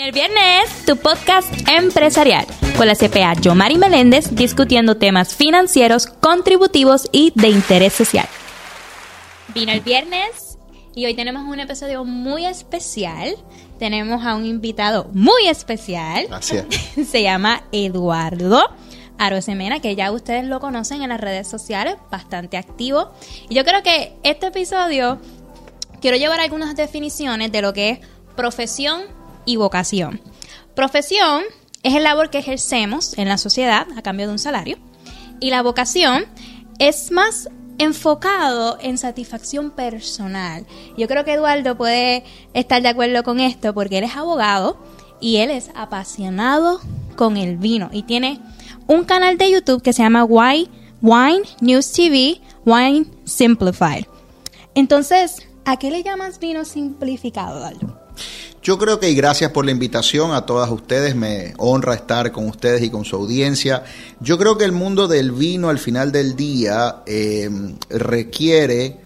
el viernes, tu podcast empresarial, con la CPA Yomari Meléndez discutiendo temas financieros, contributivos y de interés social. Vino el viernes y hoy tenemos un episodio muy especial. Tenemos a un invitado muy especial. Gracias. Se llama Eduardo Arosemena, que ya ustedes lo conocen en las redes sociales, bastante activo. Y yo creo que este episodio quiero llevar algunas definiciones de lo que es profesión y vocación. Profesión es el labor que ejercemos en la sociedad a cambio de un salario. Y la vocación es más enfocado en satisfacción personal. Yo creo que Eduardo puede estar de acuerdo con esto porque él es abogado y él es apasionado con el vino y tiene un canal de YouTube que se llama Wine, Wine News TV, Wine Simplified. Entonces, ¿a qué le llamas vino simplificado, Eduardo? Yo creo que y gracias por la invitación a todas ustedes, me honra estar con ustedes y con su audiencia. Yo creo que el mundo del vino al final del día eh, requiere,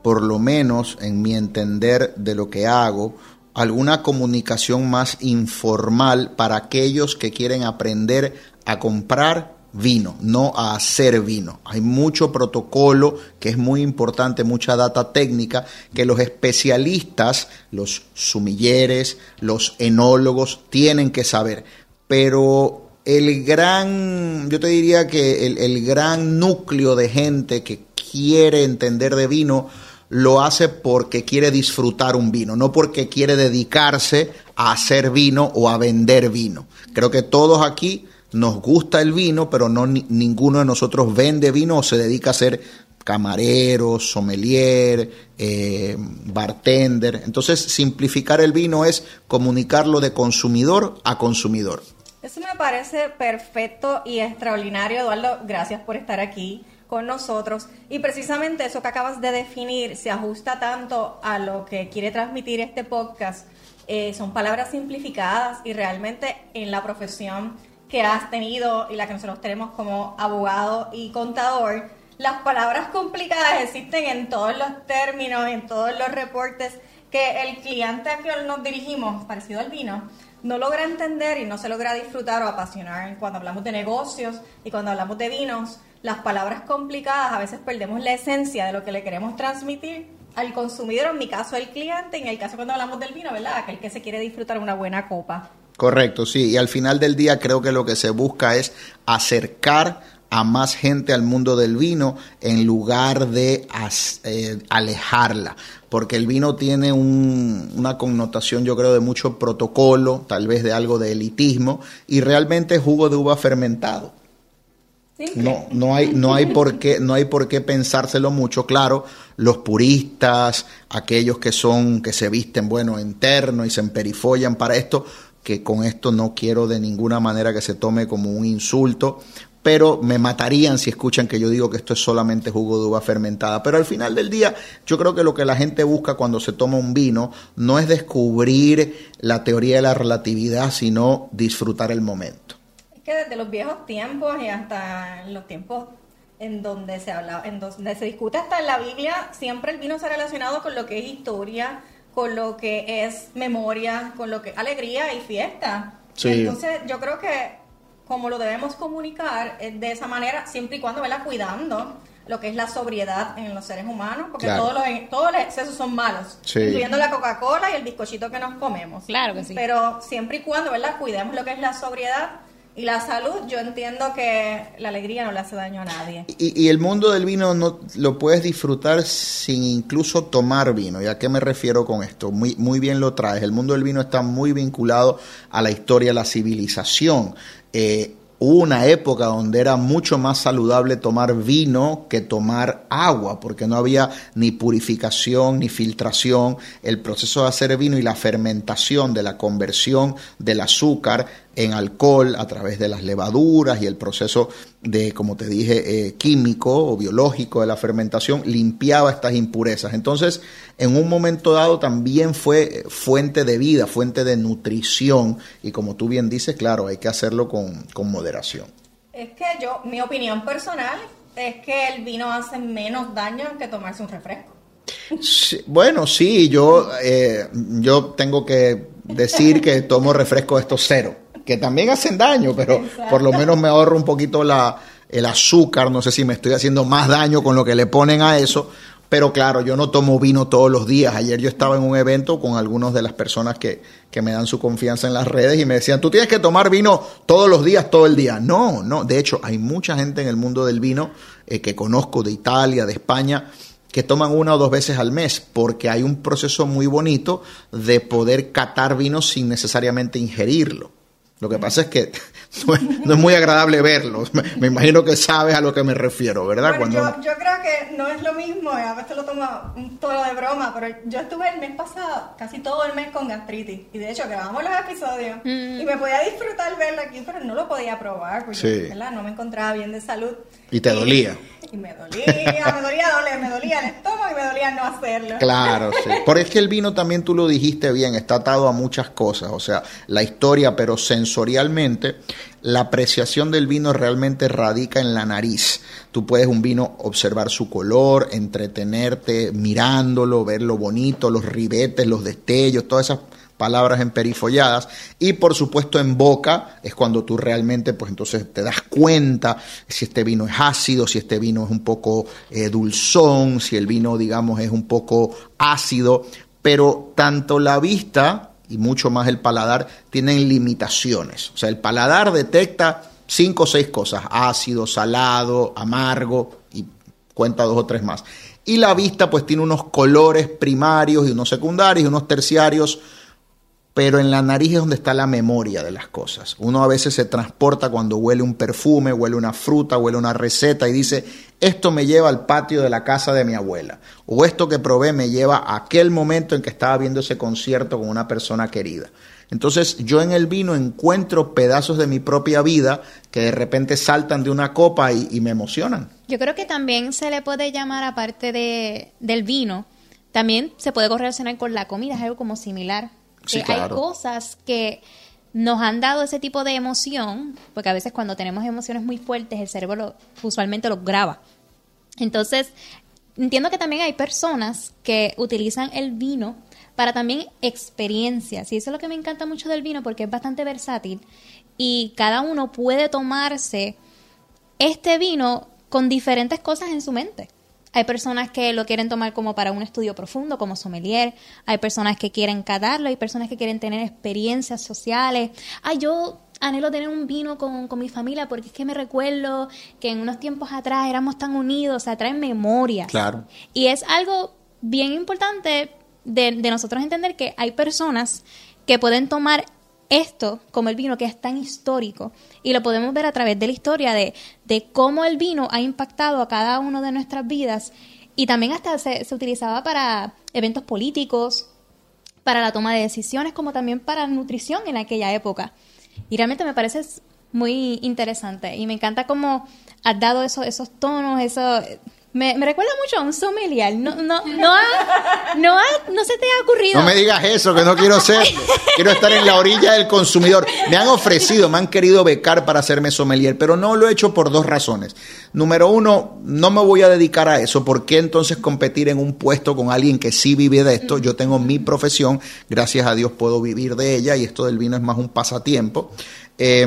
por lo menos en mi entender de lo que hago, alguna comunicación más informal para aquellos que quieren aprender a comprar vino, no a hacer vino. Hay mucho protocolo que es muy importante, mucha data técnica que los especialistas, los sumilleres, los enólogos tienen que saber. Pero el gran, yo te diría que el, el gran núcleo de gente que quiere entender de vino lo hace porque quiere disfrutar un vino, no porque quiere dedicarse a hacer vino o a vender vino. Creo que todos aquí nos gusta el vino, pero no ninguno de nosotros vende vino o se dedica a ser camarero, sommelier, eh, bartender. Entonces, simplificar el vino es comunicarlo de consumidor a consumidor. Eso me parece perfecto y extraordinario, Eduardo. Gracias por estar aquí con nosotros. Y precisamente eso que acabas de definir se ajusta tanto a lo que quiere transmitir este podcast. Eh, son palabras simplificadas y realmente en la profesión que has tenido y la que nosotros tenemos como abogado y contador, las palabras complicadas existen en todos los términos, en todos los reportes que el cliente a quien nos dirigimos, parecido al vino, no logra entender y no se logra disfrutar o apasionar. Cuando hablamos de negocios y cuando hablamos de vinos, las palabras complicadas a veces perdemos la esencia de lo que le queremos transmitir al consumidor, en mi caso el cliente, en el caso cuando hablamos del vino, ¿verdad? Aquel que se quiere disfrutar una buena copa. Correcto, sí. Y al final del día creo que lo que se busca es acercar a más gente al mundo del vino en lugar de eh, alejarla, porque el vino tiene una connotación yo creo de mucho protocolo, tal vez de algo de elitismo, y realmente es jugo de uva fermentado. No, no hay, no hay por qué, no hay por qué pensárselo mucho. Claro, los puristas, aquellos que son, que se visten, bueno, interno y se emperifollan para esto, que con esto no quiero de ninguna manera que se tome como un insulto, pero me matarían si escuchan que yo digo que esto es solamente jugo de uva fermentada. Pero al final del día, yo creo que lo que la gente busca cuando se toma un vino no es descubrir la teoría de la relatividad, sino disfrutar el momento. Es que desde los viejos tiempos y hasta los tiempos en donde se habla, en donde se discute hasta en la Biblia, siempre el vino se ha relacionado con lo que es historia, con lo que es memoria, con lo que alegría y fiesta. Entonces, yo creo que como lo debemos comunicar es de esa manera, siempre y cuando vela cuidando lo que es la sobriedad en los seres humanos, porque todos, los, todos los excesos son malos, incluyendo la Coca-Cola y el bizcochito que nos comemos. Claro que sí. Pero siempre y cuando, ¿verdad? Cuidemos lo que es la sobriedad y la salud, yo entiendo que la alegría no le hace daño a nadie. Y, el mundo del vino no lo puedes disfrutar sin incluso tomar vino. ¿Y a qué me refiero con esto? Muy, muy bien lo traes. El mundo del vino está muy vinculado a la historia, a la civilización. Eh, una época donde era mucho más saludable tomar vino que tomar agua, porque no había ni purificación ni filtración. El proceso de hacer vino y la fermentación de la conversión del azúcar en alcohol a través de las levaduras y el proceso de, como te dije, eh, químico o biológico de la fermentación limpiaba estas impurezas. Entonces, en un momento dado también fue fuente de vida, fuente de nutrición y como tú bien dices, claro, hay que hacerlo con, moderación. Es que yo, mi opinión personal es que el vino hace menos daño que tomarse un refresco. bueno, sí, yo, eh, yo tengo que decir que tomo refresco de estos cero, que también hacen daño, pero por lo menos me ahorro un poquito la, el azúcar, no sé si me estoy haciendo más daño con lo que le ponen a eso, pero claro, yo no tomo vino todos los días. Ayer yo estaba en un evento con algunas de las personas que, que, me dan su confianza en las redes y me decían, tú tienes que tomar vino todos los días, todo el día. No, no. De hecho, hay mucha gente en el mundo del vino eh, que conozco de Italia, de España, que toman una o dos veces al mes, porque hay un proceso muy bonito de poder catar vino sin necesariamente ingerirlo. Lo que pasa es que no es, muy agradable verlos. Me, imagino que sabes a lo que me refiero, ¿verdad? Bueno, yo, yo, creo que no es lo mismo, a veces lo tomo un tono de broma, pero yo estuve el mes pasado casi todo el mes con gastritis. Y de hecho grabamos los episodios mm. y me podía disfrutar verlo aquí, pero no lo podía probar porque ¿verdad? no me encontraba bien de salud. ¿Y te dolía? Y me dolía, me dolía doler, me dolía el estómago y me dolía no hacerlo. Claro, sí. Por es que el vino también tú lo dijiste bien, está atado a muchas cosas, o sea, la historia, pero sensorialmente la apreciación del vino realmente radica en la nariz. Tú puedes un vino observar su color, entretenerte mirándolo, ver lo bonito, los ribetes, los destellos, todas esas palabras emperifolladas y por supuesto en boca es cuando tú realmente pues entonces te das cuenta si este vino es ácido, si este vino es un poco eh, dulzón, si el vino digamos es un poco ácido, pero tanto la vista y mucho más el paladar tienen limitaciones. O sea, el paladar detecta cinco o seis cosas, ácido, salado, amargo y cuenta dos o tres más. Y la vista pues tiene unos colores primarios y unos secundarios y unos terciarios pero en la nariz es donde está la memoria de las cosas. Uno a veces se transporta cuando huele un perfume, huele una fruta, huele una receta y dice, esto me lleva al patio de la casa de mi abuela, o esto que probé me lleva a aquel momento en que estaba viendo ese concierto con una persona querida. Entonces yo en el vino encuentro pedazos de mi propia vida que de repente saltan de una copa y, me emocionan. Yo creo que también se le puede llamar, aparte de, del vino, también se puede correlacionar con la comida, es algo como similar hay cosas que nos han dado ese tipo de emoción, porque a veces cuando tenemos emociones muy fuertes, el cerebro usualmente los graba. Entonces, entiendo que también hay personas que utilizan el vino para también experiencias. Y eso es lo que me encanta mucho del vino, porque es bastante versátil. Y cada uno puede tomarse este vino con diferentes cosas en su mente. Hay personas que lo quieren tomar como para un estudio profundo, como sommelier. Hay personas que quieren catarlo. Hay personas que quieren tener experiencias sociales. Ay, yo anhelo tener un vino con, mi familia porque es que me recuerdo que en unos tiempos atrás éramos tan unidos. O sea, traen memorias. Claro. Y es algo bien importante de, de nosotros entender que hay personas que pueden tomar esto, como el vino, que es tan histórico, y lo podemos ver a través de la historia de, de cómo el vino ha impactado a cada una de nuestras vidas, y también hasta se, se utilizaba para eventos políticos, para la toma de decisiones, como también para nutrición en aquella época. Y realmente me parece muy interesante, y me encanta cómo has dado eso, esos tonos, eso me, recuerda mucho a un sommelier. No, no, no, no, no se te ha ocurrido. No me digas eso, que no quiero ser. quiero estar en la orilla del consumidor. Me han ofrecido, me han querido becar para hacerme sommelier, pero no lo he hecho por dos razones. Número uno, no me voy a dedicar a eso. ¿Por qué entonces competir en un puesto con alguien que sí vive de esto? Yo tengo mi profesión, gracias a Dios puedo vivir de ella y esto del vino es más un pasatiempo. Eh,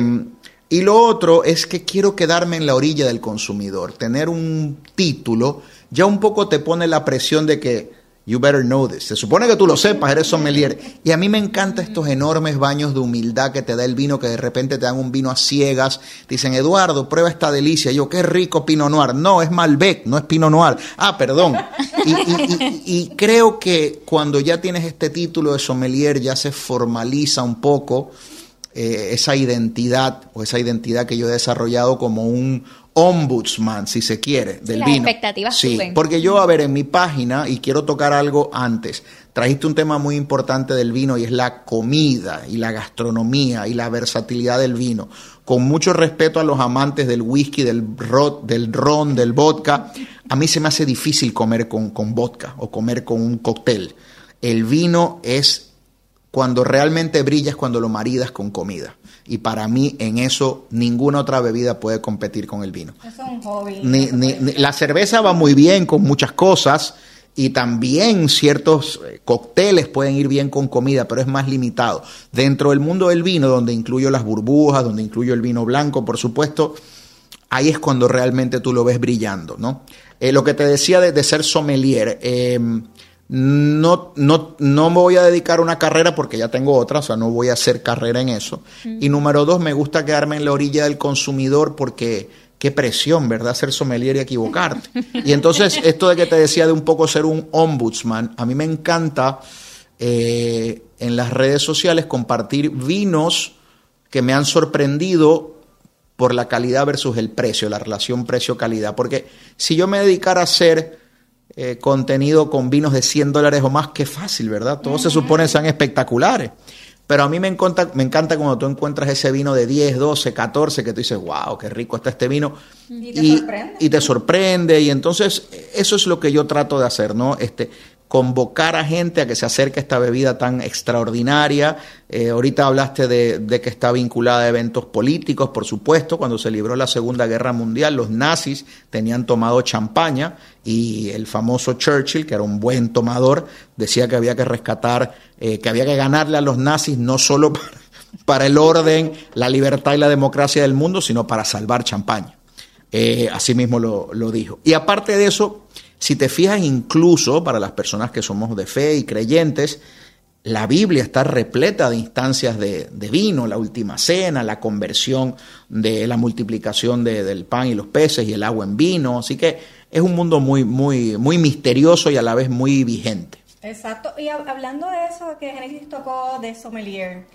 y lo otro es que quiero quedarme en la orilla del consumidor. Tener un título ya un poco te pone la presión de que you better know this. Se supone que tú lo sepas, eres sommelier. Y a mí me encantan estos enormes baños de humildad que te da el vino, que de repente te dan un vino a ciegas. Dicen, Eduardo, prueba esta delicia. Yo, qué rico Pinot Noir. No, es Malbec, no es Pinot Noir. Ah, perdón. Y, y creo que cuando ya tienes este título de sommelier, ya se formaliza un poco eh, esa identidad o esa identidad que yo he desarrollado como un ombudsman, si se quiere, del vino. expectativas sí, porque yo, a ver, en mi página, y quiero tocar algo antes, trajiste un tema muy importante del vino y es la comida y la gastronomía y la versatilidad del vino. Con mucho respeto a los amantes del whisky, del, del ron, del vodka, a mí se me hace difícil comer con, con vodka o comer con un cóctel. El vino es cuando realmente brilla es cuando lo maridas con comida. Y para mí en eso ninguna otra bebida puede competir con el vino. Eso es un hobby. la cerveza va muy bien con muchas cosas y también ciertos eh, cócteles pueden ir bien con comida, pero es más limitado. Dentro del mundo del vino, donde incluyo las burbujas, donde incluyo el vino blanco, por supuesto, ahí es cuando realmente tú lo ves brillando, ¿no? Eh, lo que te decía de, ser sommelier, em, no, no, no me voy a dedicar a una carrera porque ya tengo otra, o sea, no voy a hacer carrera en eso. Y número dos, me gusta quedarme en la orilla del consumidor porque qué presión, ¿verdad? Ser sommelier y equivocarte. Y entonces, esto de que te decía de un poco ser un ombudsman, a mí me encanta eh, en las redes sociales compartir vinos que me han sorprendido por la calidad versus el precio, la relación precio-calidad. Porque si yo me dedicara a hacer eh, contenido con vinos de 100 dólares o más, qué fácil, ¿verdad? Todos se supone sean espectaculares. Pero a mí me encanta, me encanta cuando tú encuentras ese vino de 10, 12, 14, que tú dices, wow, qué rico está este vino. Y te sorprende. Y te sorprende. Y entonces, eso es lo que yo trato de hacer, ¿no? Este, convocar a gente a que se acerque a esta bebida tan extraordinaria. Eh, ahorita hablaste de, que está vinculada a eventos políticos, por supuesto. Cuando se libró la Segunda Guerra Mundial, los nazis tenían tomado champaña y el famoso Churchill, que era un buen tomador, decía que había que rescatar, eh, que había que ganarle a los nazis no solo para, el orden, la libertad y la democracia del mundo, sino para salvar champaña. Eh, así mismo lo, lo dijo. Y aparte de eso, si te fijas incluso para las personas que somos de fe y creyentes, la Biblia está repleta de instancias de, vino, la última cena, la conversión de la multiplicación del pan y los peces y el agua en vino. Así que es un mundo muy, muy, muy misterioso y a la vez muy vigente. Exacto. Y hablando de eso que Genesis tocó de sommelier,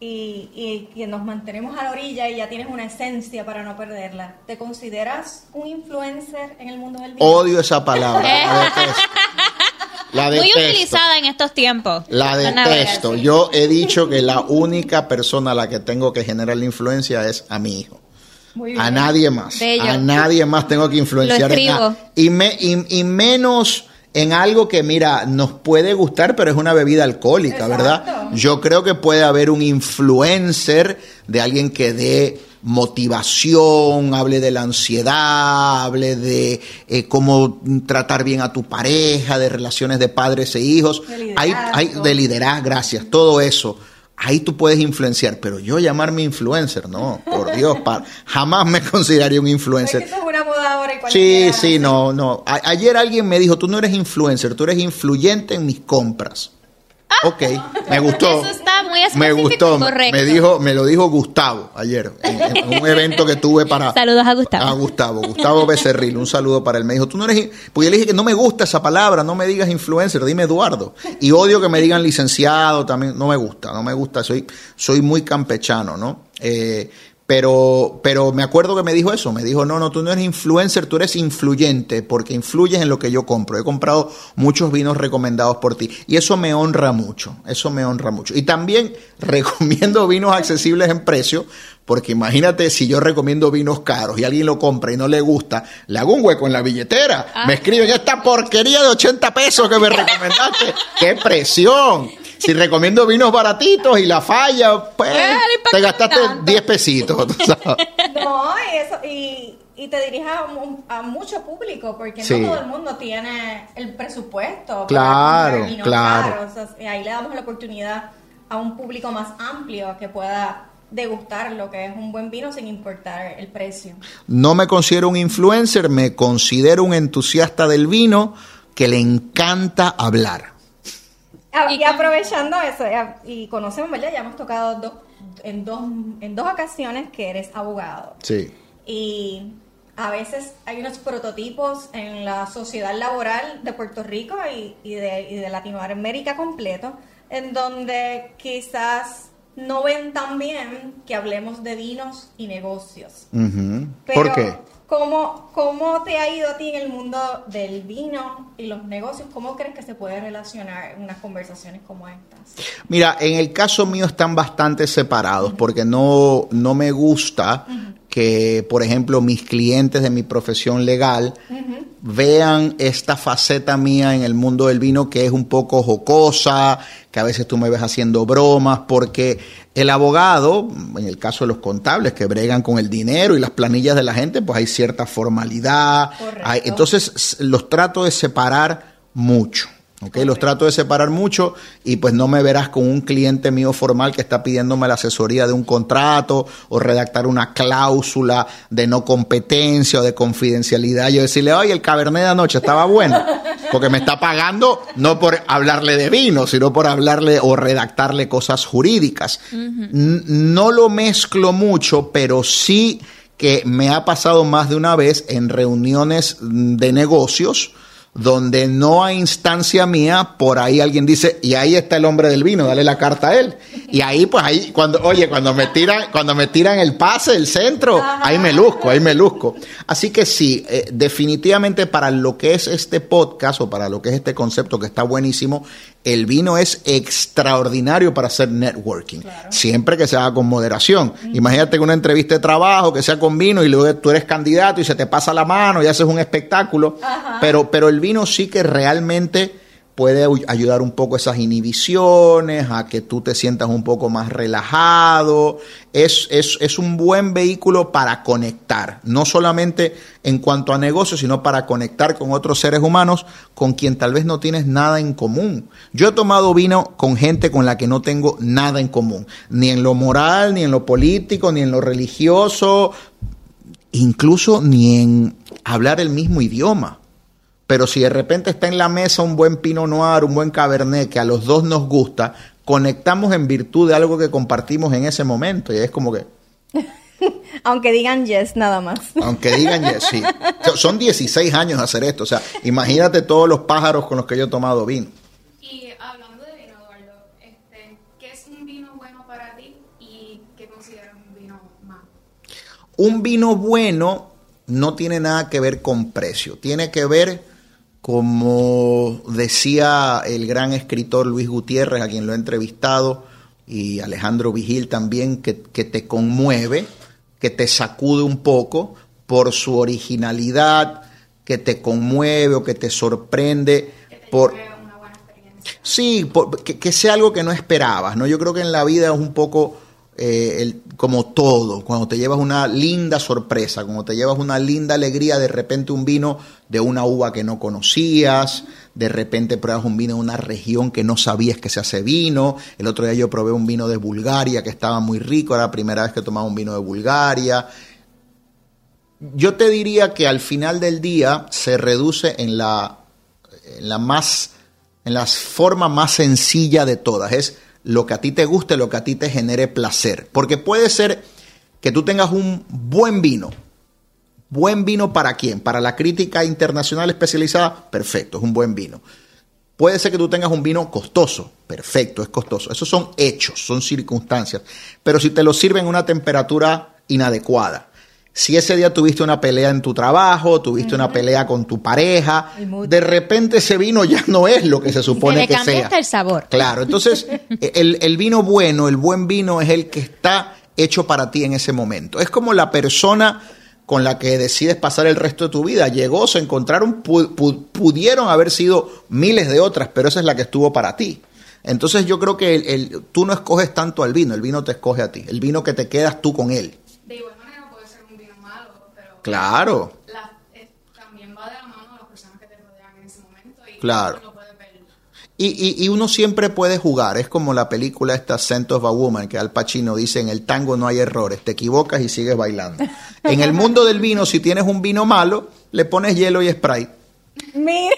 y, y, que nos mantenemos a la orilla y ya tienes una esencia para no perderla. ¿Te consideras un influencer en el mundo del vino? Odio esa palabra. la detesto. La Muy utilizada en estos tiempos. La detesto. Yo he dicho que la única persona a la que tengo que generar la influencia es a mi hijo. A nadie más. A nadie más tengo que influenciar. Y, me, y menos en algo que, mira, nos puede gustar, pero es una bebida alcohólica, ¿verdad? Yo creo que puede haber un influencer de alguien que dé motivación, hable de la ansiedad, hable de eh, cómo tratar bien a tu pareja, de relaciones de padres e hijos, hay, hay de liderazgo, gracias, todo eso ahí tú puedes influenciar, pero yo llamarme influencer, no, por Dios, jamás me consideraría un influencer. Es una moda ahora sí, sí, no, no. ayer alguien me dijo, tú no eres influencer, tú eres influyente en mis compras. Ok, me gustó. Eso está muy Me gustó. Me dijo, me lo dijo Gustavo ayer en, un evento que tuve para. Saludos a Gustavo. A Gustavo, Gustavo Becerril. Un saludo para él. Me dijo, tú no eres. Porque yo le dije que no me gusta esa palabra, no me digas influencer, dime Eduardo. Y odio que me digan licenciado también. No me gusta, no me gusta. Soy, soy muy campechano, ¿no? Eh, pero, pero me acuerdo que me dijo eso, me dijo, no, no, tú no eres influencer, tú eres influyente, porque influyes en lo que yo compro. He comprado muchos vinos recomendados por ti. Y eso me honra mucho, eso me honra mucho. Y también recomiendo vinos accesibles en precio, porque imagínate si yo recomiendo vinos caros y alguien lo compra y no le gusta, le hago un hueco en la billetera. Ah. Me escriben esta porquería de 80 pesos que me recomendaste. ¡Qué presión! Si recomiendo vinos baratitos y la falla, pues te gastaste 10 pesitos. No, y, eso, y, y te diriges a, mucho público, porque no todo el mundo tiene el presupuesto. Claro, para claro. ahí le damos la oportunidad a un público más amplio que pueda degustar lo que es un buen vino sin importar el precio. No me considero un influencer, me considero un entusiasta del vino que le encanta hablar. Ah, y, aprovechando eso, y conocemos, ¿verdad? Ya hemos tocado dos, en, dos, en dos ocasiones que eres abogado. Sí. Y a veces hay unos prototipos en la sociedad laboral de Puerto Rico y, y, de, y de Latinoamérica completo, en donde quizás no ven tan bien que hablemos de vinos y negocios. ¿Por qué? ¿Cómo, ¿Cómo te ha ido a ti en el mundo del vino y los negocios? ¿Cómo crees que se puede relacionar unas conversaciones como estas? Mira, en el caso mío están bastante separados porque no, no me gusta que, por ejemplo, mis clientes de mi profesión legal vean esta faceta mía en el mundo del vino que es un poco jocosa, que a veces tú me ves haciendo bromas, porque el abogado, en el caso de los contables que bregan con el dinero y las planillas de la gente, pues hay cierta formalidad. entonces los trato de separar mucho. Okay, Los trato de separar mucho y pues no me verás con un cliente mío formal que está pidiéndome la asesoría de un contrato o redactar una cláusula de no competencia o de confidencialidad. Yo decirle, oye, el cabernet de anoche estaba bueno, porque me está pagando no por hablarle de vino, sino por hablarle o redactarle cosas jurídicas. No lo mezclo mucho, pero sí que me ha pasado más de una vez en reuniones de negocios donde no hay instancia mía, por ahí alguien dice, y ahí está el hombre del vino, dale la carta a él. Y ahí, pues ahí, cuando, oye, cuando me tiran, cuando me tiran el pase, el centro, ahí me luzco, ahí me luzco. Así que sí, eh, definitivamente para lo que es este podcast o para lo que es este concepto que está buenísimo, el vino es extraordinario para hacer networking, siempre que se haga con moderación. Imagínate que una entrevista de trabajo que sea con vino y luego tú eres candidato y se te pasa la mano y haces un espectáculo, pero, pero el vino sí que realmente puede ayudar un poco esas inhibiciones, a que tú te sientas un poco más relajado. Es, es, un buen vehículo para conectar, no solamente en cuanto a negocios, sino para conectar con otros seres humanos con quien tal vez no tienes nada en común. Yo he tomado vino con gente con la que no tengo nada en común, ni en lo moral, ni en lo político, ni en lo religioso, incluso ni en hablar el mismo idioma. Pero si de repente está en la mesa un buen Pinot Noir, un buen Cabernet que a los dos nos gusta, conectamos en virtud de algo que compartimos en ese momento. Y es como que... Aunque digan yes, nada más. Aunque digan yes, sí. Son 16 años hacer esto. O sea, imagínate todos los pájaros con los que yo he tomado vino. Y hablando de vino, Eduardo, este, ¿qué es un vino bueno para ti y qué consideras un vino malo? Un vino bueno no tiene nada que ver con precio. Tiene que ver como decía el gran escritor Luis Gutiérrez, a quien lo he entrevistado, y Alejandro Vigil también, que, te conmueve, que te sacude un poco por su originalidad, que te conmueve o que te sorprende. por, una buena experiencia. Sí, que, que, sea algo que no esperabas, ¿no? Yo creo que en la vida es un poco eh, como todo, cuando te llevas una linda sorpresa, cuando te llevas una linda alegría, de repente un vino de una uva que no conocías, de repente pruebas un vino de una región que no sabías que se hace vino, el otro día yo probé un vino de Bulgaria que estaba muy rico, era la primera vez que tomaba un vino de Bulgaria. Yo te diría que al final del día se reduce en la, en la más, en la forma más sencilla de todas, es lo que a ti te guste, lo que a ti te genere placer. Porque puede ser que tú tengas un buen vino. ¿Buen vino para quién? Para la crítica internacional especializada, perfecto, es un buen vino. Puede ser que tú tengas un vino costoso, perfecto, es costoso. Esos son hechos, son circunstancias. Pero si te lo sirven en una temperatura inadecuada, si ese día tuviste una pelea en tu trabajo, tuviste una pelea con tu pareja, de repente ese vino ya no es lo que se supone se le cambia Hasta el sabor. Claro, entonces el, el vino bueno, el buen vino es el que está hecho para ti en ese momento. Es como la persona con la que decides pasar el resto de tu vida. Llegó, se encontraron, pudieron haber sido miles de otras, pero esa es la que estuvo para ti. Entonces yo creo que el, tú no escoges tanto al vino, el vino te escoge a ti, el vino que te quedas tú con él. Claro. Eh, también va de la mano de las personas que te rodean en ese momento y claro. Y, y, uno siempre puede jugar, es como la película esta Scent of a Woman, que Al Pacino dice, en el tango no hay errores, te equivocas y sigues bailando. En el mundo del vino, si tienes un vino malo, le pones hielo y Sprite. Mira.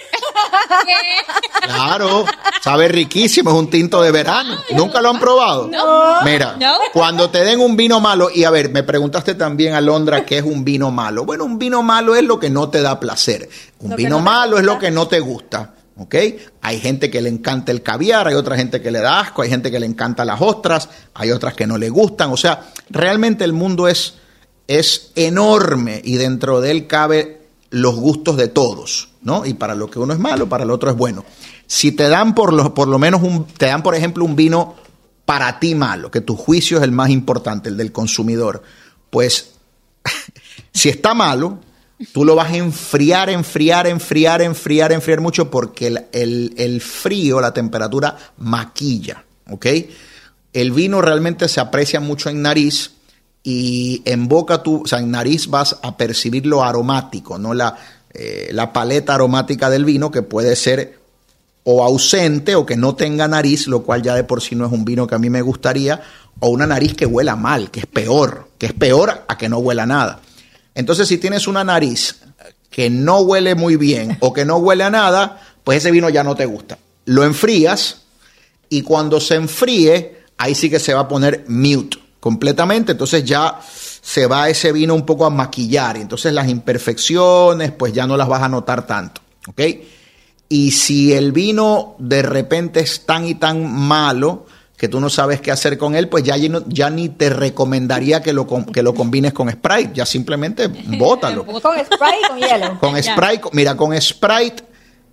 Claro, sabe riquísimo, es un tinto de verano. ¿Nunca lo han probado? No. Mira, cuando te den un vino malo, y a ver, me preguntaste también, Alondra, ¿qué es un vino malo? Bueno, un vino malo es lo que no te da placer. Un vino malo es lo que no te gusta. ¿Ok? Hay gente que le encanta el caviar, hay otra gente que le da asco, hay gente que le encanta las ostras, hay otras que no le gustan. O sea, realmente el mundo es, es enorme y dentro de él cabe los gustos de todos. ¿no? Y para lo que uno es malo, para el otro es bueno. Si te dan por lo, por lo menos un, te dan, por ejemplo, un vino para ti malo, que tu juicio es el más importante, el del consumidor, pues si está malo, tú lo vas a enfriar, enfriar, enfriar, enfriar, enfriar mucho porque el, el frío, la temperatura maquilla, ¿ok? El vino realmente se aprecia mucho en nariz y en boca tú, o sea, en nariz vas a percibir lo aromático, no la, eh, la paleta aromática del vino, que puede ser o ausente o que no tenga nariz, lo cual ya de por sí no es un vino que a mí me gustaría, o una nariz que huela mal, que es peor, que es peor a que no huela nada. Entonces, si tienes una nariz que no huele muy bien o que no huele a nada, pues ese vino ya no te gusta. Lo enfrías y cuando se enfríe, ahí sí que se va a poner mute completamente, entonces ya se va ese vino un poco a maquillar y entonces las imperfecciones pues ya no las vas a notar tanto, ¿ok? Y si el vino de repente es tan y tan malo que tú no sabes qué hacer con él, pues ya, ya ni te recomendaría que lo, que lo combines con Sprite, ya simplemente bótalo. ¿Con Sprite con hielo? Con Sprite, mira, con Sprite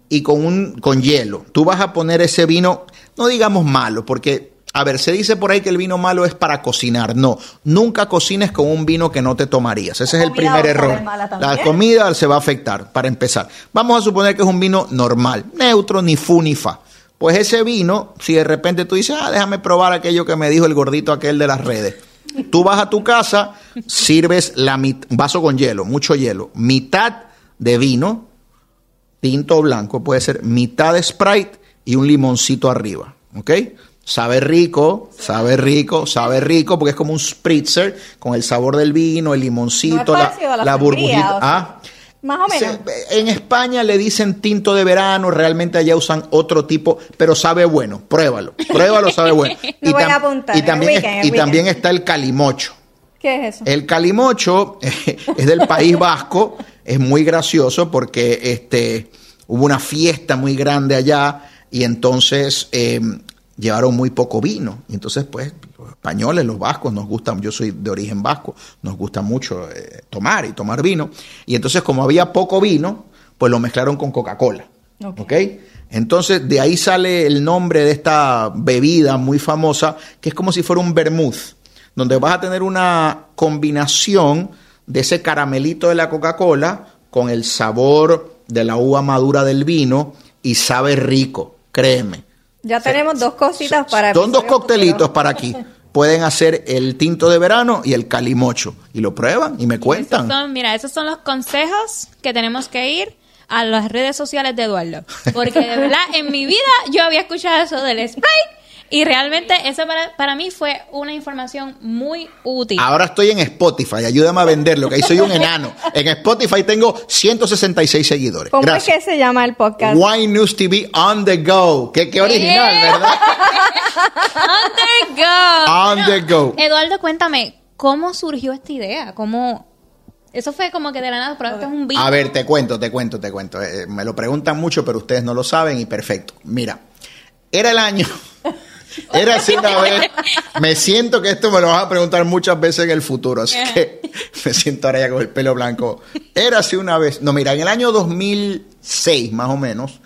y con, un, con hielo. Tú vas a poner ese vino, no digamos malo, porque a ver, se dice por ahí que el vino malo es para cocinar. No, nunca cocines con un vino que no te tomarías. Ese es el primer error. La comida se va a afectar, para empezar. Vamos a suponer que es un vino normal, neutro, ni fu ni fa. Pues ese vino, si de repente tú dices, ah, déjame probar aquello que me dijo el gordito aquel de las redes. Tú vas a tu casa, sirves la un vaso con hielo, mucho hielo, mitad de vino, tinto o blanco, puede ser mitad de Sprite y un limoncito arriba. ¿Ok? Sabe rico, sabe rico, sabe rico, porque es como un spritzer con el sabor del vino, el limoncito, la, burbujita. Ah, más o menos. en España le dicen tinto de verano, realmente allá usan otro tipo, pero sabe bueno. Pruébalo, pruébalo, sabe bueno. y, y, también, y también está el calimocho. ¿Qué es eso? El calimocho es del País Vasco, es muy gracioso porque este, hubo una fiesta muy grande allá y entonces eh, llevaron muy poco vino. Y entonces, pues, los españoles, los vascos, nos gustan, yo soy de origen vasco, nos gusta mucho eh, tomar y tomar vino. Y entonces, como había poco vino, pues lo mezclaron con Coca-Cola. ¿Ok? Entonces, de ahí sale el nombre de esta bebida muy famosa, que es como si fuera un vermouth, donde vas a tener una combinación de ese caramelito de la Coca-Cola con el sabor de la uva madura del vino y sabe rico, créeme. Ya tenemos dos cositas para... Son dos coctelitos para aquí. Pueden hacer el tinto de verano y el calimocho. Y lo prueban y me cuentan. mira, esos son los consejos que tenemos que ir a las redes sociales de Eduardo. Porque de verdad, en mi vida yo había escuchado eso del Sprite y realmente eso para, para, mí fue una información muy útil. Ahora estoy en Spotify, ayúdame a venderlo, que ahí soy un enano. En Spotify tengo 166 seguidores. ¿Cómo es que se llama el podcast? Wine News TV On The Go. Qué, qué original, ¿verdad? on The Go. On The Go. Eduardo, cuéntame, ¿cómo surgió esta idea? ¿Cómo, eso fue como que de la nada, pero esto es un A ver, te cuento, te cuento, te cuento. Eh, me lo preguntan mucho, pero ustedes no lo saben y perfecto. Mira, era el año era así una vez. Me siento que esto me lo vas a preguntar muchas veces en el futuro, así que me siento ahora ya con el pelo blanco. Era así una vez. No, mira, en el año 2006 más o menos,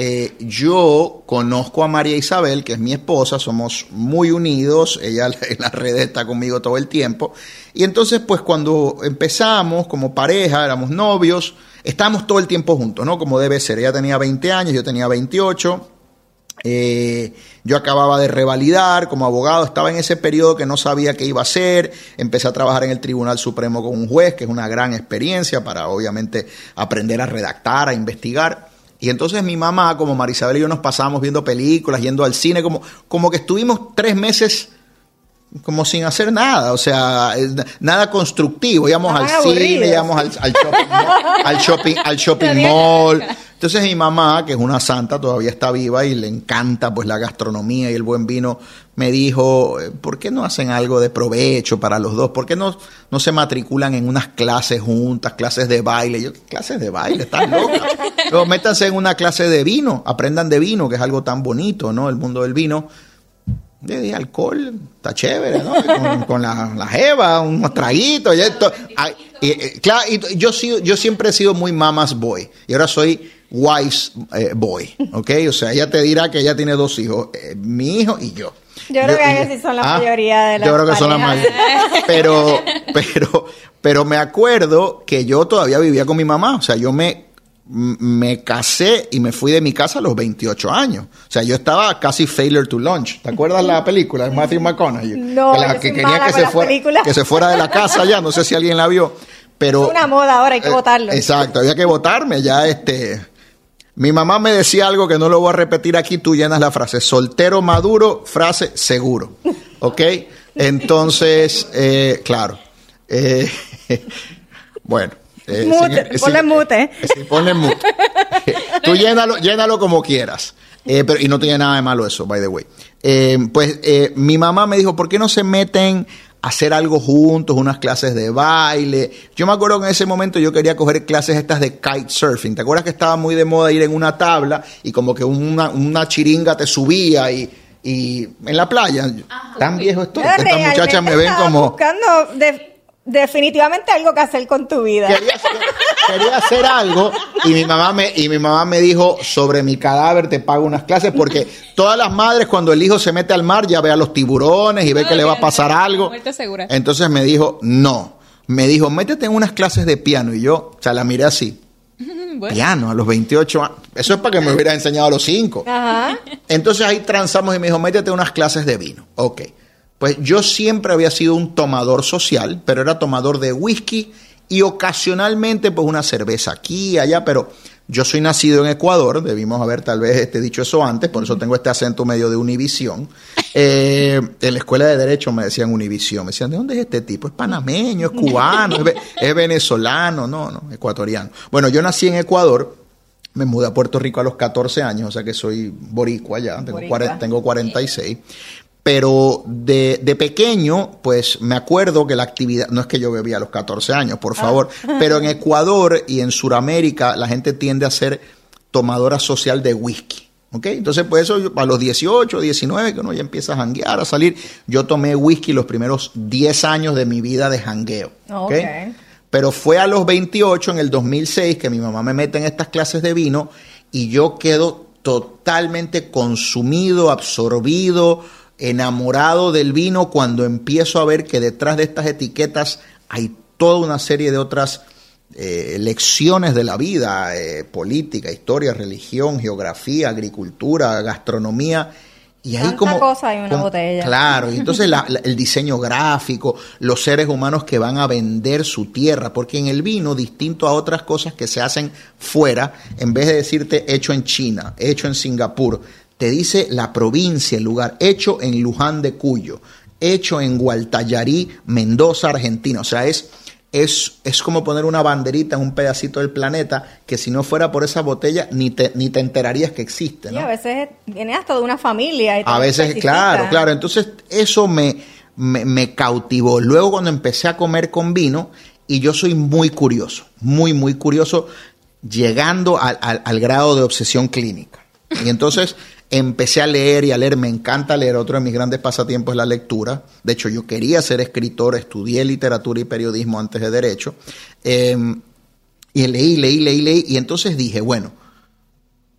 eh, yo conozco a María Isabel, que es mi esposa, somos muy unidos, ella en las redes está conmigo todo el tiempo. Y entonces, pues cuando empezamos como pareja, éramos novios, estábamos todo el tiempo juntos, ¿no? Como debe ser. Ella tenía 20 años, yo tenía 28. Eh, yo acababa de revalidar como abogado, estaba en ese periodo que no sabía qué iba a hacer, empecé a trabajar en el Tribunal Supremo con un juez, que es una gran experiencia para obviamente aprender a redactar, a investigar. Y entonces mi mamá, como Marisabel y yo nos pasábamos viendo películas, yendo al cine, como, como que estuvimos tres meses como sin hacer nada, o sea, nada constructivo. Íbamos al cine, íbamos al, shopping, al shopping, al shopping mall. Entonces mi mamá, que es una santa, todavía está viva y le encanta pues la gastronomía y el buen vino, me dijo, eh, ¿por qué no hacen algo de provecho para los dos? ¿Por qué no, no se matriculan en unas clases juntas, clases de baile? Yo, clases de baile? Están locas. Luego métanse en una clase de vino, aprendan de vino, que es algo tan bonito, ¿no? El mundo del vino de alcohol, está chévere, ¿no? Con, la, la, jeva, unos traguitos y esto. y, claro, y yo, yo siempre he sido muy mama's boy y ahora soy wise eh, boy, ¿ok? O sea, ella te dirá que ella tiene dos hijos, eh, mi hijo y yo. Yo creo que ellos sí son la ah, mayoría de las Yo creo que son la mayoría. Pero, pero, pero me acuerdo que yo todavía vivía con mi mamá, o sea, yo me me casé y me fui de mi casa a los 28 años. O sea, yo estaba casi failure to launch. ¿Te acuerdas la película de Matthew McConaughey? No, que, quería que se, fuera, que se fuera de la casa ya. No sé si alguien la vio. Pero, es una moda ahora, hay que eh, votarlo. Exacto, había que votarme ya este... Mi mamá me decía algo que no lo voy a repetir aquí, tú llenas la frase. Soltero maduro, frase seguro. ¿Ok? Entonces, eh, claro. Eh, bueno. Eh, mute, ponle mute. Sí, ponle mute. tú llénalo, llénalo como quieras. pero, y no tiene nada de malo eso, by the way. pues mi mamá me dijo, ¿por qué no se meten hacer algo juntos, unas clases de baile. Yo me acuerdo que en ese momento yo quería coger clases estas de kitesurfing. ¿Te acuerdas que estaba muy de moda ir en una tabla y como que una, una chiringa te subía y, y en la playa? Tan viejo estoy. Estas muchachas me ven como... Buscando de definitivamente algo que hacer con tu vida. Quería hacer, algo y mi mamá me y mi mamá me dijo sobre mi cadáver te pago unas clases porque todas las madres cuando el hijo se mete al mar ya ve a los tiburones y ve que le va a pasar algo. Entonces me dijo no, me dijo métete en unas clases de piano y yo, o sea, la miré así. Piano a los 28 años. Eso es para que me hubiera enseñado a los 5. Entonces ahí transamos y me dijo, métete en unas clases de vino. Ok. Pues yo siempre había sido un tomador social, pero era tomador de whisky y ocasionalmente pues una cerveza aquí y allá, pero yo soy nacido en Ecuador, debimos haber tal vez este, dicho eso antes, por eso tengo este acento medio de Univisión. Eh, en la escuela de Derecho me decían Univisión, me decían, ¿de dónde es este tipo? ¿Es panameño, es cubano, es, venezolano? No, no, ecuatoriano. Bueno, yo nací en Ecuador, me mudé a Puerto Rico a los 14 años, o sea que soy boricua ya, tengo, tengo 46 pero de, de, pequeño, pues me acuerdo que la actividad, no es que yo bebía a los 14 años, por ah. favor, pero en Ecuador y en Sudamérica la gente tiende a ser tomadora social de whisky. ¿Ok? Entonces, pues eso, a los 18, 19, que uno ya empieza a janguear, a salir, yo tomé whisky los primeros 10 años de mi vida de jangueo. ¿okay? Pero fue a los 28, en el 2006, que mi mamá me mete en estas clases de vino y yo quedo totalmente consumido, absorbido, enamorado del vino cuando empiezo a ver que detrás de estas etiquetas hay toda una serie de otras eh, lecciones de la vida, eh, política, historia, religión, geografía, agricultura, gastronomía. Y ahí como, cosa hay una botella. Claro, y entonces el diseño gráfico, los seres humanos que van a vender su tierra, porque en el vino, distinto a otras cosas que se hacen fuera, en vez de decirte hecho en China, hecho en Singapur, te dice la provincia, el lugar, hecho en Luján de Cuyo, hecho en Gualtallarí, Mendoza, Argentina. O sea, es, es, es como poner una banderita en un pedacito del planeta que si no fuera por esa botella ni te, ni te enterarías que existe. ¿no? a veces viene hasta de una familia. a veces, claro, claro. Entonces eso me, me, cautivó. Luego cuando empecé a comer con vino, y yo soy muy curioso, muy, muy curioso, llegando al, al grado de obsesión clínica. Y entonces empecé a leer y a leer, me encanta leer, otro de mis grandes pasatiempos es la lectura, de hecho yo quería ser escritor, estudié literatura y periodismo antes de derecho, em, y leí, leí, leí, leí, y entonces dije, bueno,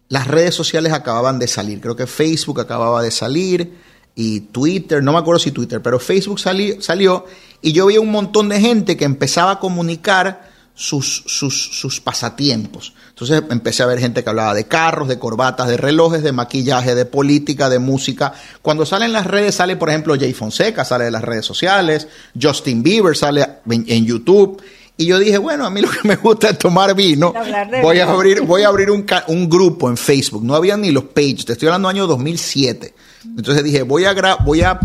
las redes sociales acababan de salir, creo que Facebook acababa de salir, y Twitter, no me acuerdo si Twitter, pero Facebook salió, y yo vi un montón de gente que empezaba a comunicar sus, sus, sus pasatiempos. Entonces empecé a ver gente que hablaba de carros, de corbatas, de relojes, de maquillaje, de política, de música. Cuando salen las redes, sale por ejemplo Jay Fonseca, sale de las redes sociales, Justin Bieber sale en, YouTube. Y yo dije, bueno, a mí lo que me gusta es tomar vino. Voy a abrir, voy a abrir un, un grupo en Facebook. No había ni los pages, te estoy hablando año 2007. Entonces dije, voy a, voy a,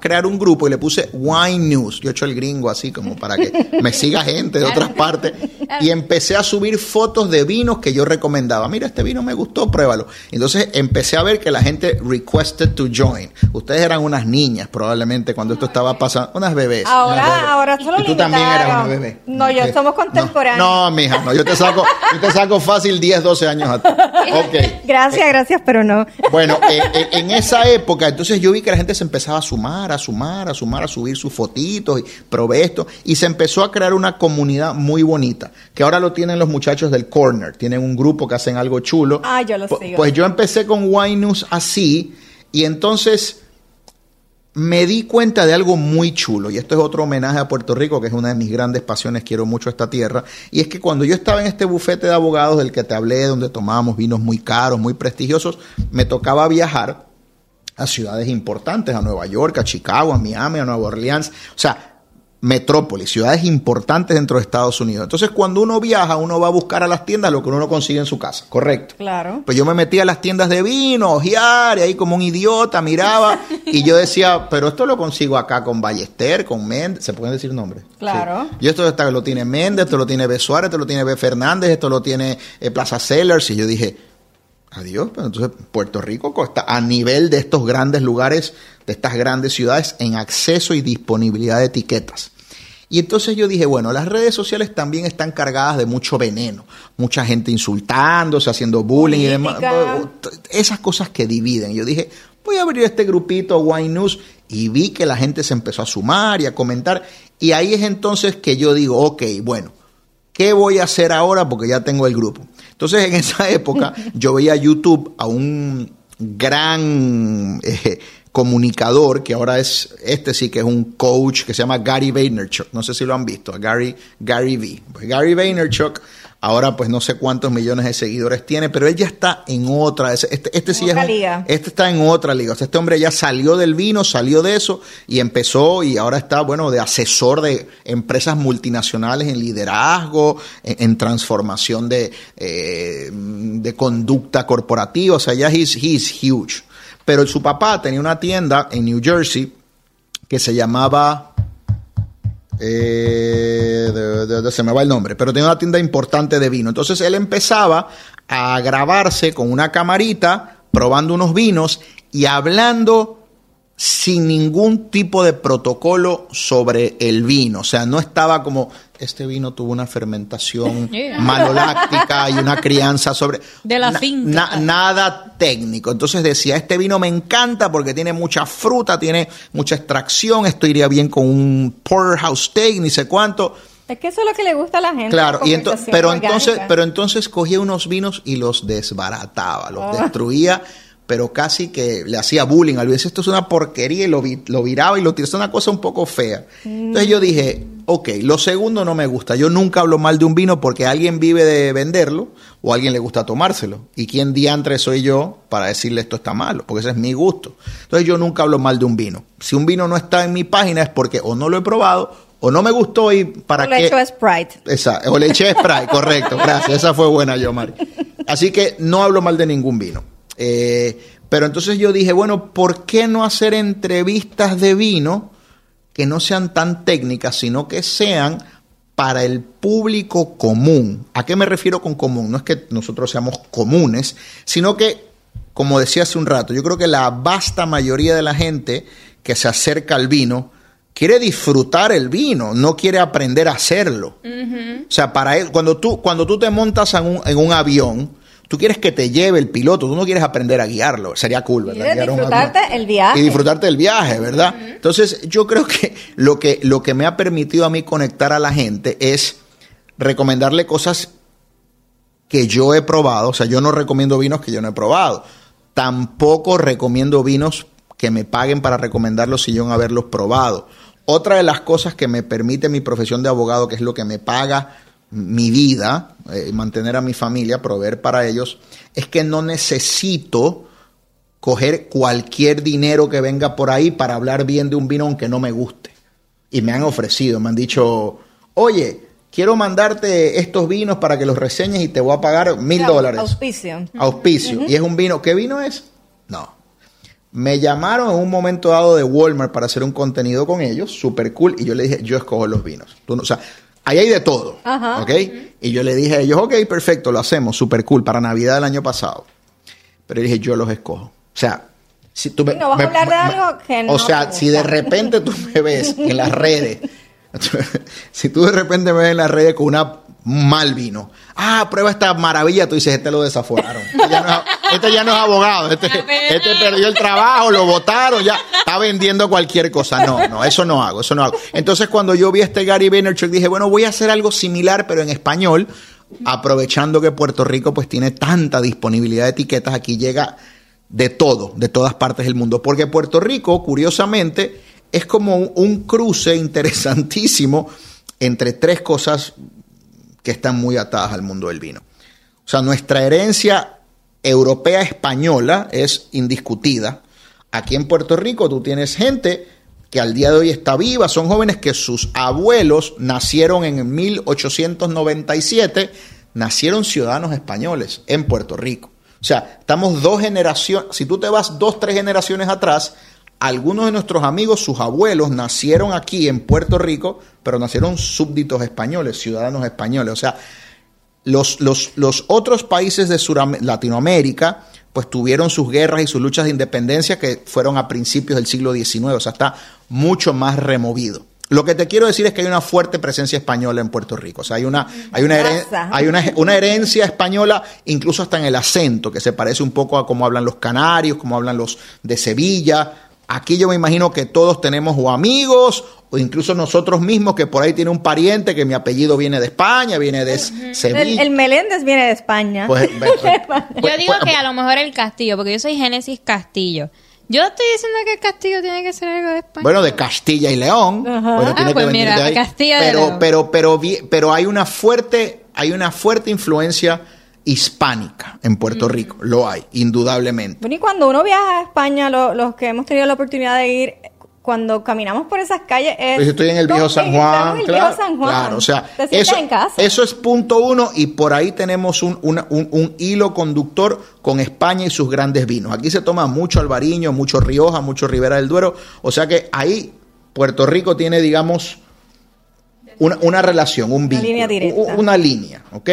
crear un grupo y le puse Wine News. Yo he hecho el gringo así como para que me siga gente de otras partes. Y empecé a subir fotos de vinos que yo recomendaba. Mira, este vino me gustó, pruébalo. Entonces empecé a ver que la gente requested to join. Ustedes eran unas niñas probablemente cuando esto estaba pasando. Unas bebés. Ahora, ahora solo Y tú también eras una bebé. No, yo somos contemporáneos. No, mija, no. Yo te saco, yo te saco fácil 10, 12 años a ti. Gracias, gracias, pero no. Bueno, eh, eh, en esa época época, entonces yo vi que la gente se empezaba a sumar, a sumar, a sumar, a subir sus fotitos y probé esto. Y se empezó a crear una comunidad muy bonita, que ahora lo tienen los muchachos del Corner. Tienen un grupo que hacen algo chulo. Ah, yo lo sigo. Pues yo empecé con Wine News así, y entonces me di cuenta de algo muy chulo, y esto es otro homenaje a Puerto Rico, que es una de mis grandes pasiones, quiero mucho esta tierra, y es que cuando yo estaba en este bufete de abogados del que te hablé, donde tomábamos vinos muy caros, muy prestigiosos, me tocaba viajar a ciudades importantes, a Nueva York, a Chicago, a Miami, a Nueva Orleans. O sea, metrópolis, ciudades importantes dentro de Estados Unidos. Entonces, cuando uno viaja, uno va a buscar a las tiendas lo que uno no consigue en su casa, ¿correcto? Claro. Pues yo me metía a las tiendas de vino, ojear, y ahí como un idiota miraba, y yo decía, pero esto lo consigo acá con Ballester, con Méndez, ¿se pueden decir nombres? Claro. Sí. Y esto está, lo tiene Méndez, esto lo tiene B. Suárez, esto lo tiene B. Fernández, esto lo tiene eh, Plaza Sellers, y yo dije, adiós, pero entonces Puerto Rico está a nivel de estos grandes lugares, de estas grandes ciudades, en acceso y disponibilidad de etiquetas. Y entonces yo dije, bueno, las redes sociales también están cargadas de mucho veneno, mucha gente insultándose, haciendo bullying y demás. Esas cosas que dividen. Yo dije, voy a abrir este grupito Wine News y vi que la gente se empezó a sumar y a comentar. Y ahí es entonces que yo digo, ok, bueno, ¿qué voy a hacer ahora? Porque ya tengo el grupo. Entonces en esa época yo veía YouTube a un gran... Eh, comunicador, que ahora es, este sí que es un coach que se llama Gary Vaynerchuk. No sé si lo han visto, Gary, Gary V. Pues Gary Vaynerchuk ahora pues no sé cuántos millones de seguidores tiene, pero él ya está en otra. Este, este sí es liga. este está en otra liga. O sea, este hombre ya salió del vino, salió de eso y empezó y ahora está, bueno, de asesor de empresas multinacionales en liderazgo, en, en transformación de, eh, de conducta corporativa. O sea, ya he's, he's huge. Pero su papá tenía una tienda en New Jersey que se llamaba... Eh, se me va el nombre, pero tenía una tienda importante de vino. Entonces él empezaba a grabarse con una camarita, probando unos vinos y hablando sin ningún tipo de protocolo sobre el vino. O sea, no estaba como, este vino tuvo una fermentación yeah. maloláctica y una crianza sobre... De la finca. Na, nada técnico. Entonces decía, este vino me encanta porque tiene mucha fruta, tiene mucha extracción, esto iría bien con un porterhouse steak, ni sé cuánto. Es que eso es lo que le gusta a la gente. Claro, y ento pero, entonces, pero entonces cogía unos vinos y los desbarataba, los oh. destruía pero casi que le hacía bullying al Esto es una porquería y lo, vi, lo viraba y lo tiraba. Es una cosa un poco fea. Entonces yo dije, ok, lo segundo no me gusta. Yo nunca hablo mal de un vino porque alguien vive de venderlo o a alguien le gusta tomárselo. ¿Y quién diantre soy yo para decirle esto está malo? Porque ese es mi gusto. Entonces yo nunca hablo mal de un vino. Si un vino no está en mi página es porque o no lo he probado o no me gustó y para o qué. le eché Sprite. Exacto, o le eché Sprite, correcto, gracias. Esa fue buena, yo, Mari. Así que no hablo mal de ningún vino. Eh, pero entonces yo dije, bueno, ¿por qué no hacer entrevistas de vino que no sean tan técnicas, sino que sean para el público común? ¿A qué me refiero con común? No es que nosotros seamos comunes, sino que, como decía hace un rato, yo creo que la vasta mayoría de la gente que se acerca al vino quiere disfrutar el vino, no quiere aprender a hacerlo. Uh -huh. O sea, para él, cuando tú, cuando tú te montas en un, en un avión, Tú quieres que te lleve el piloto, tú no quieres aprender a guiarlo. Sería cool, ¿verdad? Y disfrutarte el viaje. Y disfrutarte el viaje, ¿verdad? Uh -huh. Entonces, yo creo que lo, que lo que me ha permitido a mí conectar a la gente es recomendarle cosas que yo he probado. O sea, yo no recomiendo vinos que yo no he probado. Tampoco recomiendo vinos que me paguen para recomendarlos si yo no haberlos probado. Otra de las cosas que me permite mi profesión de abogado, que es lo que me paga mi vida, eh, mantener a mi familia, proveer para ellos, es que no necesito coger cualquier dinero que venga por ahí para hablar bien de un vino aunque no me guste. Y me han ofrecido, me han dicho, oye, quiero mandarte estos vinos para que los reseñes y te voy a pagar mil Claro, dólares. Auspicio. Auspicio. Y es un vino, ¿qué vino es? No. Me llamaron en un momento dado de Walmart para hacer un contenido con ellos, súper cool, y yo le dije, yo escojo los vinos. Tú no- o sea, ahí hay de todo, Ajá. ¿ok? Y yo le dije a ellos, ok, perfecto, lo hacemos, súper cool, para Navidad del año pasado. Pero dije, yo los escojo. O sea, si tú me... No vas a hablar de algo que O sea, si de repente tú me ves en las redes, si tú de repente me ves en las redes con una un mal vino, ah, prueba esta maravilla, tú dices, este lo desaforaron. Este ya no es, este ya no es abogado, este, este perdió el trabajo, lo votaron, ya está vendiendo cualquier cosa. No, no, eso no hago, eso no hago. Entonces, cuando yo vi a este Gary Vaynerchuk, dije, bueno, voy a hacer algo similar, pero en español, aprovechando que Puerto Rico pues tiene tanta disponibilidad de etiquetas, aquí llega de todo, de todas partes del mundo. Porque Puerto Rico, curiosamente, es como un, un cruce interesantísimo entre tres cosas que están muy atadas al mundo del vino. O sea, nuestra herencia europea española es indiscutida. Aquí en Puerto Rico tú tienes gente que al día de hoy está viva, son jóvenes que sus abuelos nacieron en 1897, nacieron ciudadanos españoles en Puerto Rico. O sea, estamos dos generaciones, si tú te vas dos, tres generaciones atrás, algunos de nuestros amigos, sus abuelos, nacieron aquí en Puerto Rico, pero nacieron súbditos españoles, ciudadanos españoles. O sea, los, los, los otros países de Latinoamérica, pues tuvieron sus guerras y sus luchas de independencia que fueron a principios del siglo XIX, o sea, está mucho más removido. Lo que te quiero decir es que hay una fuerte presencia española en Puerto Rico. O sea, hay una, hay una, hay una, una, herencia española, incluso hasta en el acento, que se parece un poco a cómo hablan los canarios, cómo hablan los de Sevilla. Aquí yo me imagino que todos tenemos o amigos o incluso nosotros mismos que por ahí tiene un pariente que mi apellido viene de España, viene de Sevilla. El, Meléndez viene de España. Pues, pues, pues, yo digo que a lo mejor el Castillo, porque yo soy Génesis Castillo. Yo estoy diciendo que el Castillo tiene que ser algo de España. Bueno, de Castilla y León. ah, pues mira, Castilla pero, León. Pero, pero, pero, hay una fuerte, hay una fuerte influencia hispánica en Puerto Rico. Lo hay, indudablemente. Bueno, y cuando uno viaja a España, los que hemos tenido la oportunidad de ir, cuando caminamos por esas calles es... Pues estoy en el viejo San Juan. En claro, San Juan. claro, o sea, eso, en casa. eso es punto uno y por ahí tenemos un, un, hilo conductor con España y sus grandes vinos. Aquí se toma mucho albariño, mucho Rioja, mucho Ribera del Duero, o sea que ahí Puerto Rico tiene, digamos, una, una relación, un vínculo, una línea directa. Una línea, ¿ok?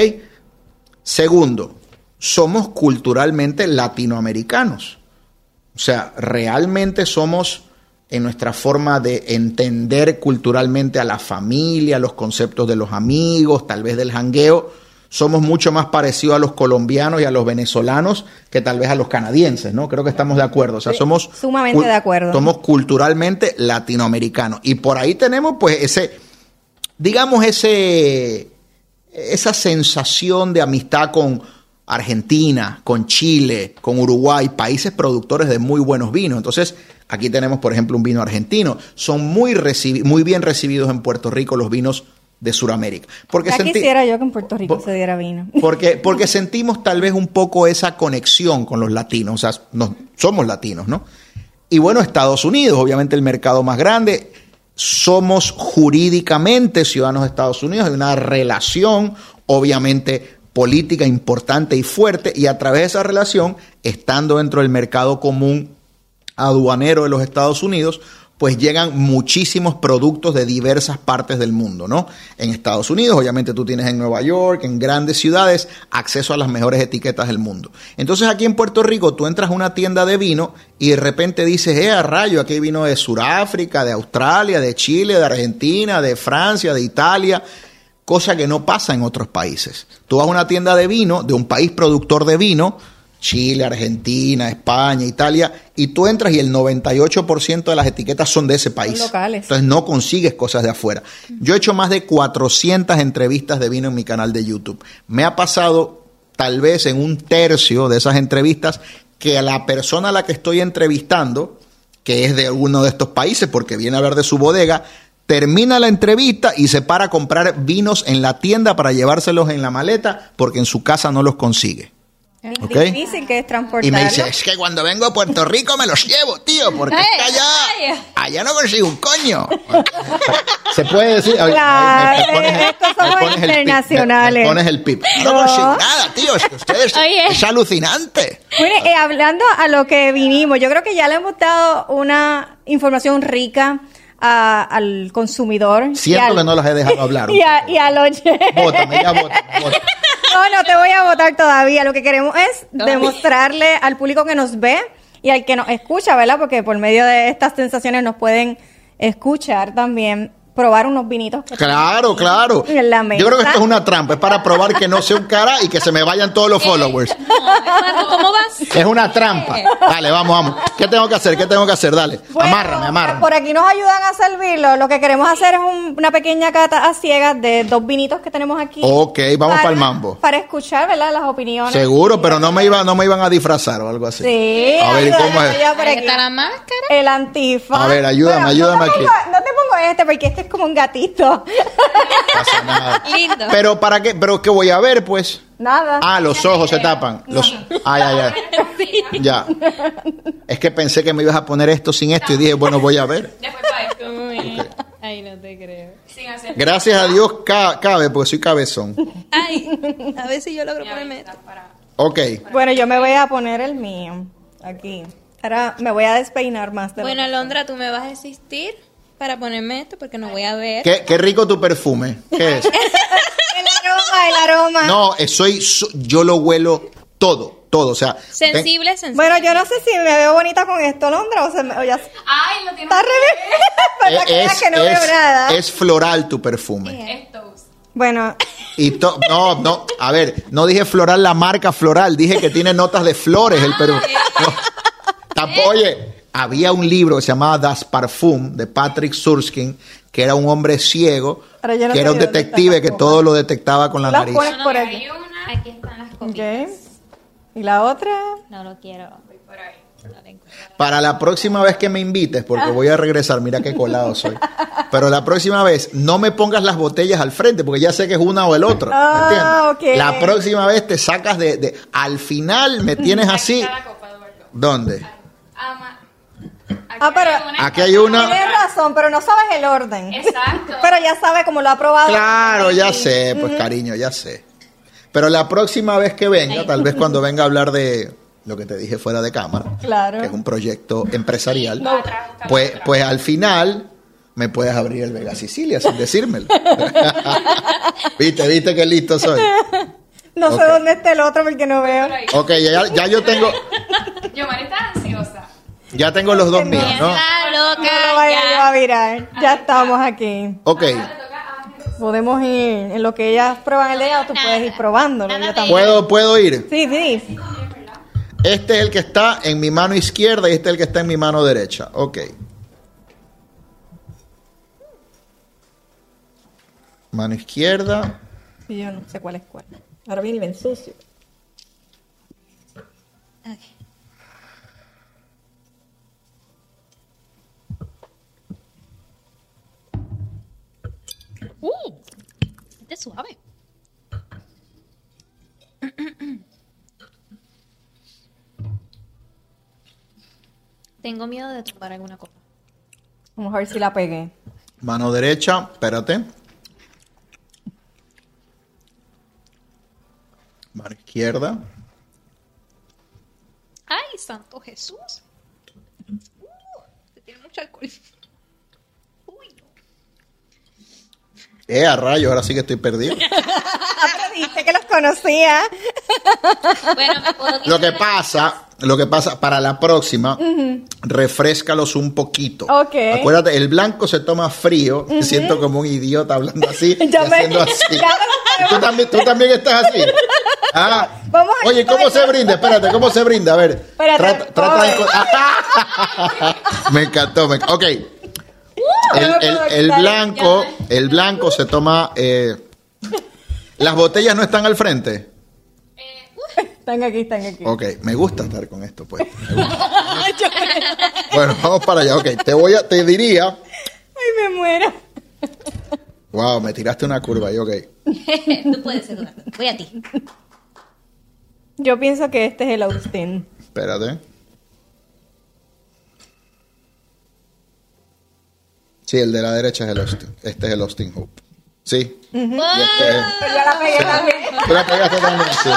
Segundo, somos culturalmente latinoamericanos. O sea, realmente somos en nuestra forma de entender culturalmente a la familia, los conceptos de los amigos, tal vez del jangueo, somos mucho más parecidos a los colombianos y a los venezolanos que tal vez a los canadienses, ¿no? Creo que estamos de acuerdo. O sea, somos sumamente de acuerdo. Somos culturalmente latinoamericanos. Y por ahí tenemos, pues, ese, digamos, ese, esa sensación de amistad con Argentina, con Chile, con Uruguay, países productores de muy buenos vinos. Entonces, Aquí tenemos, por ejemplo, un vino argentino. Son muy, muy bien recibidos en Puerto Rico los vinos de Sudamérica. Porque ya quisiera yo que en Puerto Rico se diera vino. Porque, porque sentimos tal vez un poco esa conexión con los latinos, o sea, somos latinos, ¿no? Y bueno, Estados Unidos, obviamente el mercado más grande, somos jurídicamente ciudadanos de Estados Unidos, hay una relación, obviamente, política importante y fuerte, y a través de esa relación, estando dentro del mercado común aduanero de los Estados Unidos, pues llegan muchísimos productos de diversas partes del mundo, ¿no? En Estados Unidos, obviamente tú tienes en Nueva York, en grandes ciudades, acceso a las mejores etiquetas del mundo. Entonces aquí en Puerto Rico tú entras a una tienda de vino y de repente dices, eh, a rayo, aquí hay vino de Sudáfrica, de Australia, de Chile, de Argentina, de Francia, de Italia, cosa que no pasa en otros países. Tú vas a una tienda de vino, de un país productor de vino, Chile, Argentina, España, Italia, y tú entras y el 98% de las etiquetas son de ese país. locales. Entonces no consigues cosas de afuera. Yo he hecho más de 400 entrevistas de vino en mi canal de YouTube. Me ha pasado tal vez en un tercio de esas entrevistas que a la persona a la que estoy entrevistando, que es de uno de estos países porque viene a ver de su bodega, termina la entrevista y se para a comprar vinos en la tienda para llevárselos en la maleta porque en su casa no los consigue. Es difícil que es transportar. Y me dice, es que cuando vengo a Puerto Rico me los llevo, tío, porque allá, allá no consigo un coño. Se puede decir. Claro, estos somos internacionales. Me, pones el pip. No, consigo nada, tío, es que ustedes es alucinante. Bueno, eh, hablando a lo que vinimos, yo creo que ya le hemos dado una información rica al consumidor. Siento que no las he dejado hablar. Y, a, y al Bótame, ya bótame, No, no te voy a votar todavía. Lo que queremos es demostrarle al público que nos ve y al que nos escucha, ¿verdad? Porque por medio de estas sensaciones nos pueden escuchar también probar unos vinitos. claro, claro. Yo creo que esto es una trampa, es para probar que no sea un cara y que se me vayan todos los followers. ¿Cómo vas? Es una trampa. Dale, vamos, vamos. ¿Qué tengo que hacer? ¿Qué tengo que hacer? Dale. amárrame, amárrame. Por aquí nos ayudan a servirlo. Lo que queremos hacer es una pequeña cata a ciegas de dos vinitos que tenemos aquí. Ok, vamos para, el mambo. Para escuchar, ¿verdad? Las opiniones. Seguro, pero no me, iba, no me iban a disfrazar o algo así. Sí. A ver, ¿cómo es? está la máscara? El antifa. A ver, ayúdame, ayúdame aquí. no te este porque este es como un gatito. Pasa nada. Lindo. Pero para qué, pero qué voy a ver, pues. Nada. Ah, los ojos se tapan. Los... Ay, ay, ay. Ya. Es que pensé que me ibas a poner esto sin esto y dije, bueno, voy a ver. Ay, no te creo. Sin hacer Gracias a Dios ca- cabe, porque soy cabezón. Ay, a ver si yo logro ponerme esto. para- Ok. Bueno, yo me voy a poner el mío. Aquí. Ahora me voy a despeinar más de Bueno, Alondra, ¿tú me vas a asistir para ponerme esto? Porque no voy a ver. ¿Qué, qué rico tu perfume. ¿Qué es? El aroma, el aroma. No, eh, soy, so- yo lo huelo todo, todo. O sea, ten- Sensible, sensible. Bueno, yo no sé si me veo bonita con esto, Londra, o, se me, o ya Ay, lo tiene está. Para que veas es, que no veo es- nada. es floral tu perfume. Estos. Bueno, Y to- no, no, a ver, no dije floral la marca floral, dije que tiene notas de flores el perfume. No, oye, había un libro que se llamaba Das Parfum de Patrick Surskin, que era un hombre ciego, Ahora yo no que era un detective que todo lo detectaba con la Las nariz. No, por aquí. hay una Aquí están las. ¿Y la otra? No lo quiero. por ahí. Para la próxima vez que me invites, porque voy a regresar, mira qué colado soy. Pero la próxima vez no me pongas las botellas al frente, porque ya sé que es una o el otro. ¿me Ah, entiendes? La próxima vez te sacas de, de- Al final me tienes así. ¿Dónde? Ama. Aquí Ah, pero- hay una- Aquí hay una- Tienes razón, pero no sabes el orden. Exacto. Pero ya sabe cómo lo ha probado. Claro, ya sé, pues cariño, ya sé. Pero la próxima vez que venga, tal vez cuando venga a hablar de lo que te dije fuera de cámara, Claro. que es un proyecto empresarial, No. Pues, atrás. pues al final me puedes abrir el Vega Sicilia sin decírmelo. viste, viste qué listo soy. No sé dónde está el otro porque no veo. Ok, ya, ya yo tengo, Yomar está. Ya tengo los dos míos, ¿no? Está No loca. lo vaya a virar. Ya estamos aquí. Ok. Podemos ir en lo que ellas prueban el ella, tú puedes ir probándolo. Yo también. ¿puedo, puedo ir. Sí, sí. Este es el que está en mi mano izquierda y este es el que está en mi mano derecha. Ok. Mano izquierda. Y yo no sé cuál es cuál. Ahora viene y ven sucio. Ok. Uh, este es suave. Tengo miedo de tumbar alguna copa. Vamos a ver si la pegué. Mano derecha. Espérate. Mano izquierda. ¡Ay, santo Jesús! Uh, tiene mucho alcohol. Uy, no. Eh, a rayo, ahora sí que estoy perdido. Pero dijiste que los conocía. Bueno, me puedo Lo que pasa, lo que pasa, para la próxima, refrescalos un poquito. Ok. Acuérdate, el blanco se toma frío. Me siento como un idiota hablando así y me- haciendo así. me lo ¿Tú, también, tú también estás así. Ah. Vamos a Oye, ¿cómo se brinda? Espérate, ¿cómo se brinda? A ver. Espérate, trata, trata de... me encantó. Me... Ok. El, no el- blanco, el blanco se toma... eh, Las botellas no están al frente. Están aquí, están aquí. Ok, me gusta estar con esto, pues. Me gusta. bueno, vamos para allá. Ok, te voy a, te diría. Ay, me muero. Wow, me tiraste una curva ahí, ok. Tú puedes, Eduardo. Voy a ti. Yo pienso que este es el Austin. Espérate. Sí, el de la derecha es el Austin. Este es el Austin Hope. Sí. Y este es- Pero ya la pegué también. Tú la pegaste también, sí.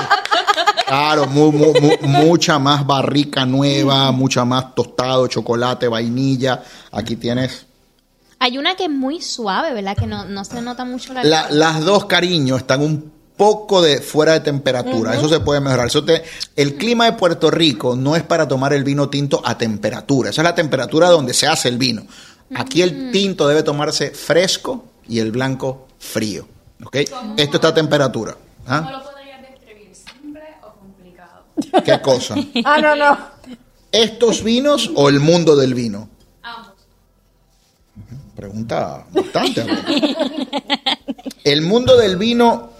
Claro, mu- mu- mu- mucha más barrica nueva, mucha más tostado, chocolate, vainilla. Aquí tienes Hay una que es muy suave, ¿verdad? Que no, no se nota mucho la... La- las dos, cariño, están un poco de fuera de temperatura. Eso se puede mejorar. Eso te- el clima de Puerto Rico no es para tomar el vino tinto a temperatura. Esa es la temperatura donde se hace el vino. Aquí el tinto debe tomarse fresco y el blanco frío. ¿ok? Esto está a temperatura. ¿Cómo ¿Ah? lo podrías describir? ¿Simple o complicado? ¿Qué cosa? Ah, no, no. ¿Estos vinos o el mundo del vino? Ambos. Pregunta bastante. El mundo del vino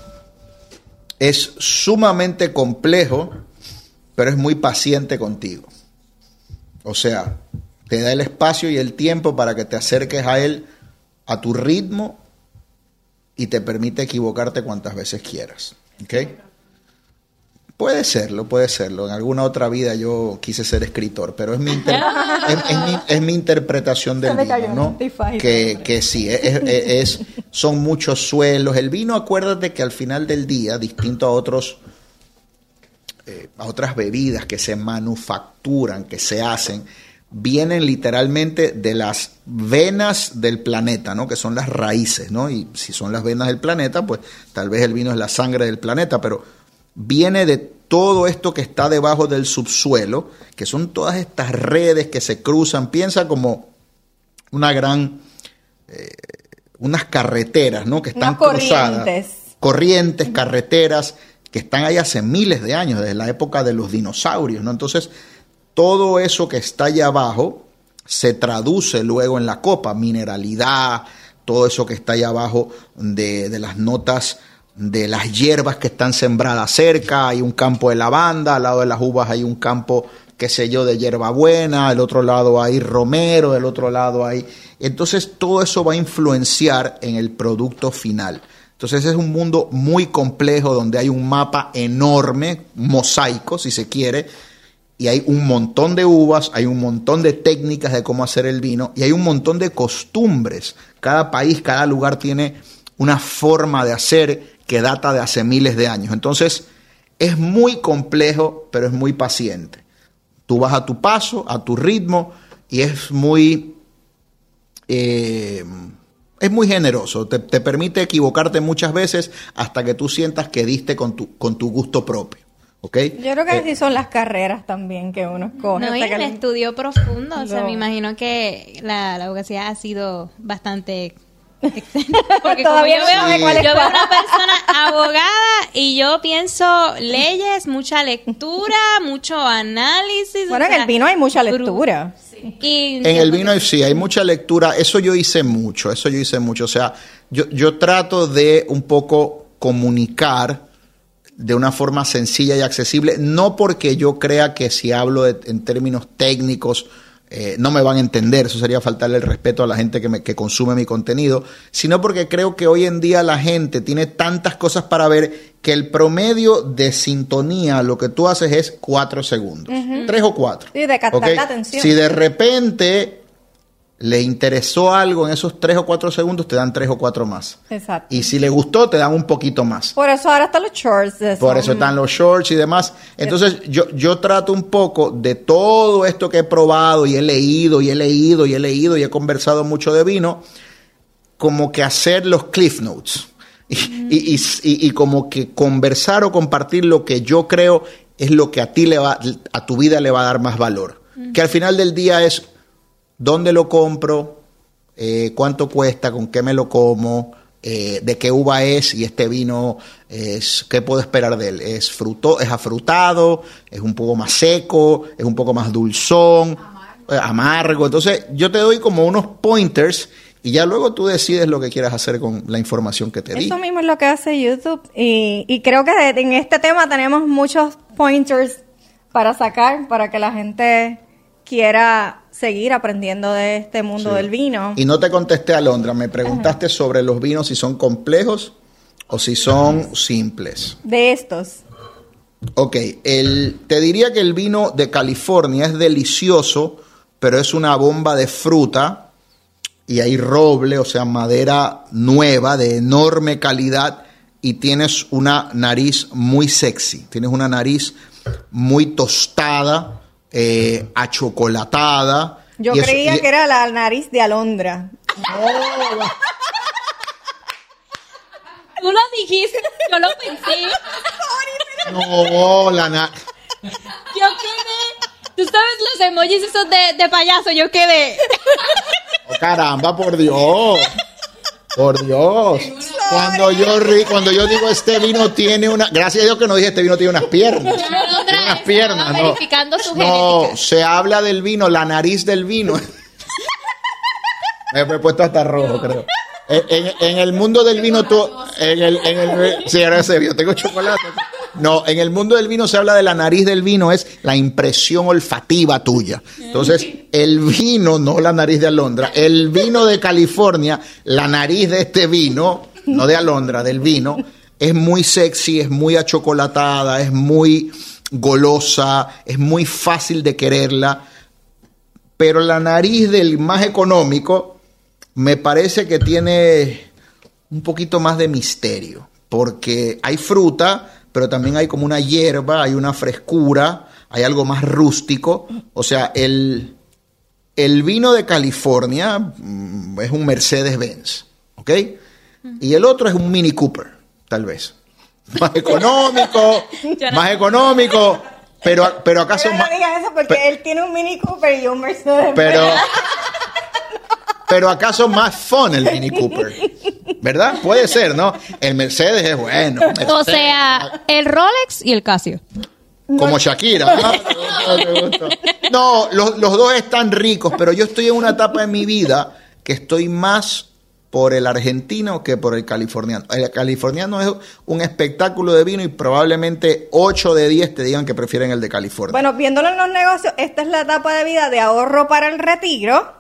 es sumamente complejo, pero es muy paciente contigo. O sea, te da el espacio y el tiempo para que te acerques a él a tu ritmo y te permite equivocarte cuantas veces quieras. ¿Ok? Puede serlo, puede serlo. En alguna otra vida yo quise ser escritor, pero es mi, inter- es, es mi, es mi interpretación del vino, ¿no? Que, que sí, es, es- es- son muchos suelos. El vino, acuérdate que al final del día, distinto a otros eh, a otras bebidas que se manufacturan, que se hacen, vienen literalmente de las venas del planeta, ¿no? Que son las raíces, ¿no? Y si son las venas del planeta, pues tal vez el vino es la sangre del planeta, pero viene de todo esto que está debajo del subsuelo, que son todas estas redes que se cruzan, piensa como una gran, eh, unas carreteras, ¿no? Que están cruzadas. corrientes. Corrientes, carreteras, que están ahí hace miles de años, desde la época de los dinosaurios, ¿no? Entonces, todo eso que está allá abajo se traduce luego en la copa, mineralidad, todo eso que está allá abajo de, las notas de las hierbas que están sembradas cerca, hay un campo de lavanda, al lado de las uvas hay un campo, qué sé yo, de hierbabuena, al otro lado hay romero, del otro lado hay... Entonces todo eso va a influenciar en el producto final. Entonces es un mundo muy complejo donde hay un mapa enorme, mosaico si se quiere, y hay un montón de uvas, hay un montón de técnicas de cómo hacer el vino y hay un montón de costumbres. Cada país, cada lugar tiene una forma de hacer que data de hace miles de años. Entonces es muy complejo, pero es muy paciente. Tú vas a tu paso, a tu ritmo y es muy... eh, es muy generoso, te, te permite equivocarte muchas veces hasta que tú sientas que diste con tu, con tu gusto propio. ¿Ok? Yo creo que Eh, así son las carreras también que uno escoge. No, y el estudio profundo, o sea, me imagino que la, la abogacía ha sido bastante extensa, porque como Todavía yo no veo, sabe Sí. cuál es yo veo una persona abogada y yo pienso leyes, mucha lectura, mucho análisis. Bueno, o en el vino hay mucha lectura. Y En el vino sí, hay mucha lectura. Eso yo hice mucho, eso yo hice mucho. O sea, yo, yo trato de un poco comunicar de una forma sencilla y accesible, no porque yo crea que si hablo de- en términos técnicos eh, no me van a entender, eso sería faltarle el respeto a la gente que, me, que consume mi contenido, sino porque creo que hoy en día la gente tiene tantas cosas para ver que el promedio de sintonía, lo que tú haces es cuatro segundos, tres o cuatro. Sí, de captar la atención. Si de repente le interesó algo en esos tres o cuatro segundos, te dan tres o cuatro más. Exacto. Y si le gustó, te dan un poquito más. Por eso ahora están los shorts. Por eso están los shorts y demás. Entonces, yo, yo trato un poco de todo esto que he probado y he leído y he leído y he leído y he conversado mucho de vino, como que hacer los cliff notes. Y, y- y- y- y como que conversar o compartir lo que yo creo es lo que a ti le va, a tu vida le va a dar más valor. Que al final del día es dónde lo compro, eh, cuánto cuesta, con qué me lo como, eh, de qué uva es y este vino es qué puedo esperar de él. Es fruto, es afrutado, es un poco más seco, es un poco más dulzón, eh, amargo. Entonces yo te doy como unos pointers y ya luego tú decides lo que quieras hacer con la información que te di. Eso mismo es lo que hace YouTube. Y, y creo que en este tema tenemos muchos pointers para sacar, para que la gente quiera seguir aprendiendo de este mundo Sí. del vino. Y no te contesté, Alondra, me preguntaste sobre los vinos si son complejos o si son simples. De estos. Ok, el, te diría que el vino de California es delicioso, pero es una bomba de fruta y hay roble, o sea, madera nueva de enorme calidad y tienes una nariz muy sexy, tienes una nariz muy tostada, eh, achocolatada. Yo y eso- creía y- que era la nariz de alondra. Tú lo dijiste, yo lo pensé. No, la na- Yo quedé. Tú sabes los emojis esos de, de payaso, yo quedé. Oh, caramba, por Dios. Por Dios. Cuando yo ri- cuando yo digo este vino tiene una, gracias a Dios que no dije este vino tiene unas piernas. Alondra Tiene unas piernas, no. verificando su No, se habla del vino, la nariz del vino. Me he puesto hasta rojo, creo. En, en- en el mundo del vino, tú, en el, en el, sí, ahora se vio, tengo chocolate. No, en el mundo del vino se habla de la nariz del vino, es la impresión olfativa tuya. Entonces, el vino, no la nariz de Alondra, el vino de California, la nariz de este vino, no de Alondra, del vino, es muy sexy, es muy achocolatada, es muy golosa, es muy fácil de quererla, pero la nariz del más económico me parece que tiene un poquito más de misterio, porque hay fruta, pero también hay como una hierba, hay una frescura, hay algo más rústico, o sea, el, el vino de California mm, es un Mercedes-Benz, ¿ok? Y el otro es un Mini Cooper, tal vez. Más económico, más económico, pero, pero acaso Pero no más... digas eso porque él tiene un Mini Cooper y un Mercedes. pero, pero acaso más fun el Mini Cooper, ¿verdad? Puede ser, ¿no? El Mercedes es bueno. O Mercedes, sea, el Rolex y el Casio. como Shakira. ¿no? No, los, los dos están ricos, pero yo estoy en una etapa de mi vida que estoy más por el argentino que por el californiano. El californiano es un espectáculo de vino y probablemente 8 de 10 te digan que prefieren el de California. Bueno, viéndolo en los negocios, esta es la etapa de vida de ahorro para el retiro.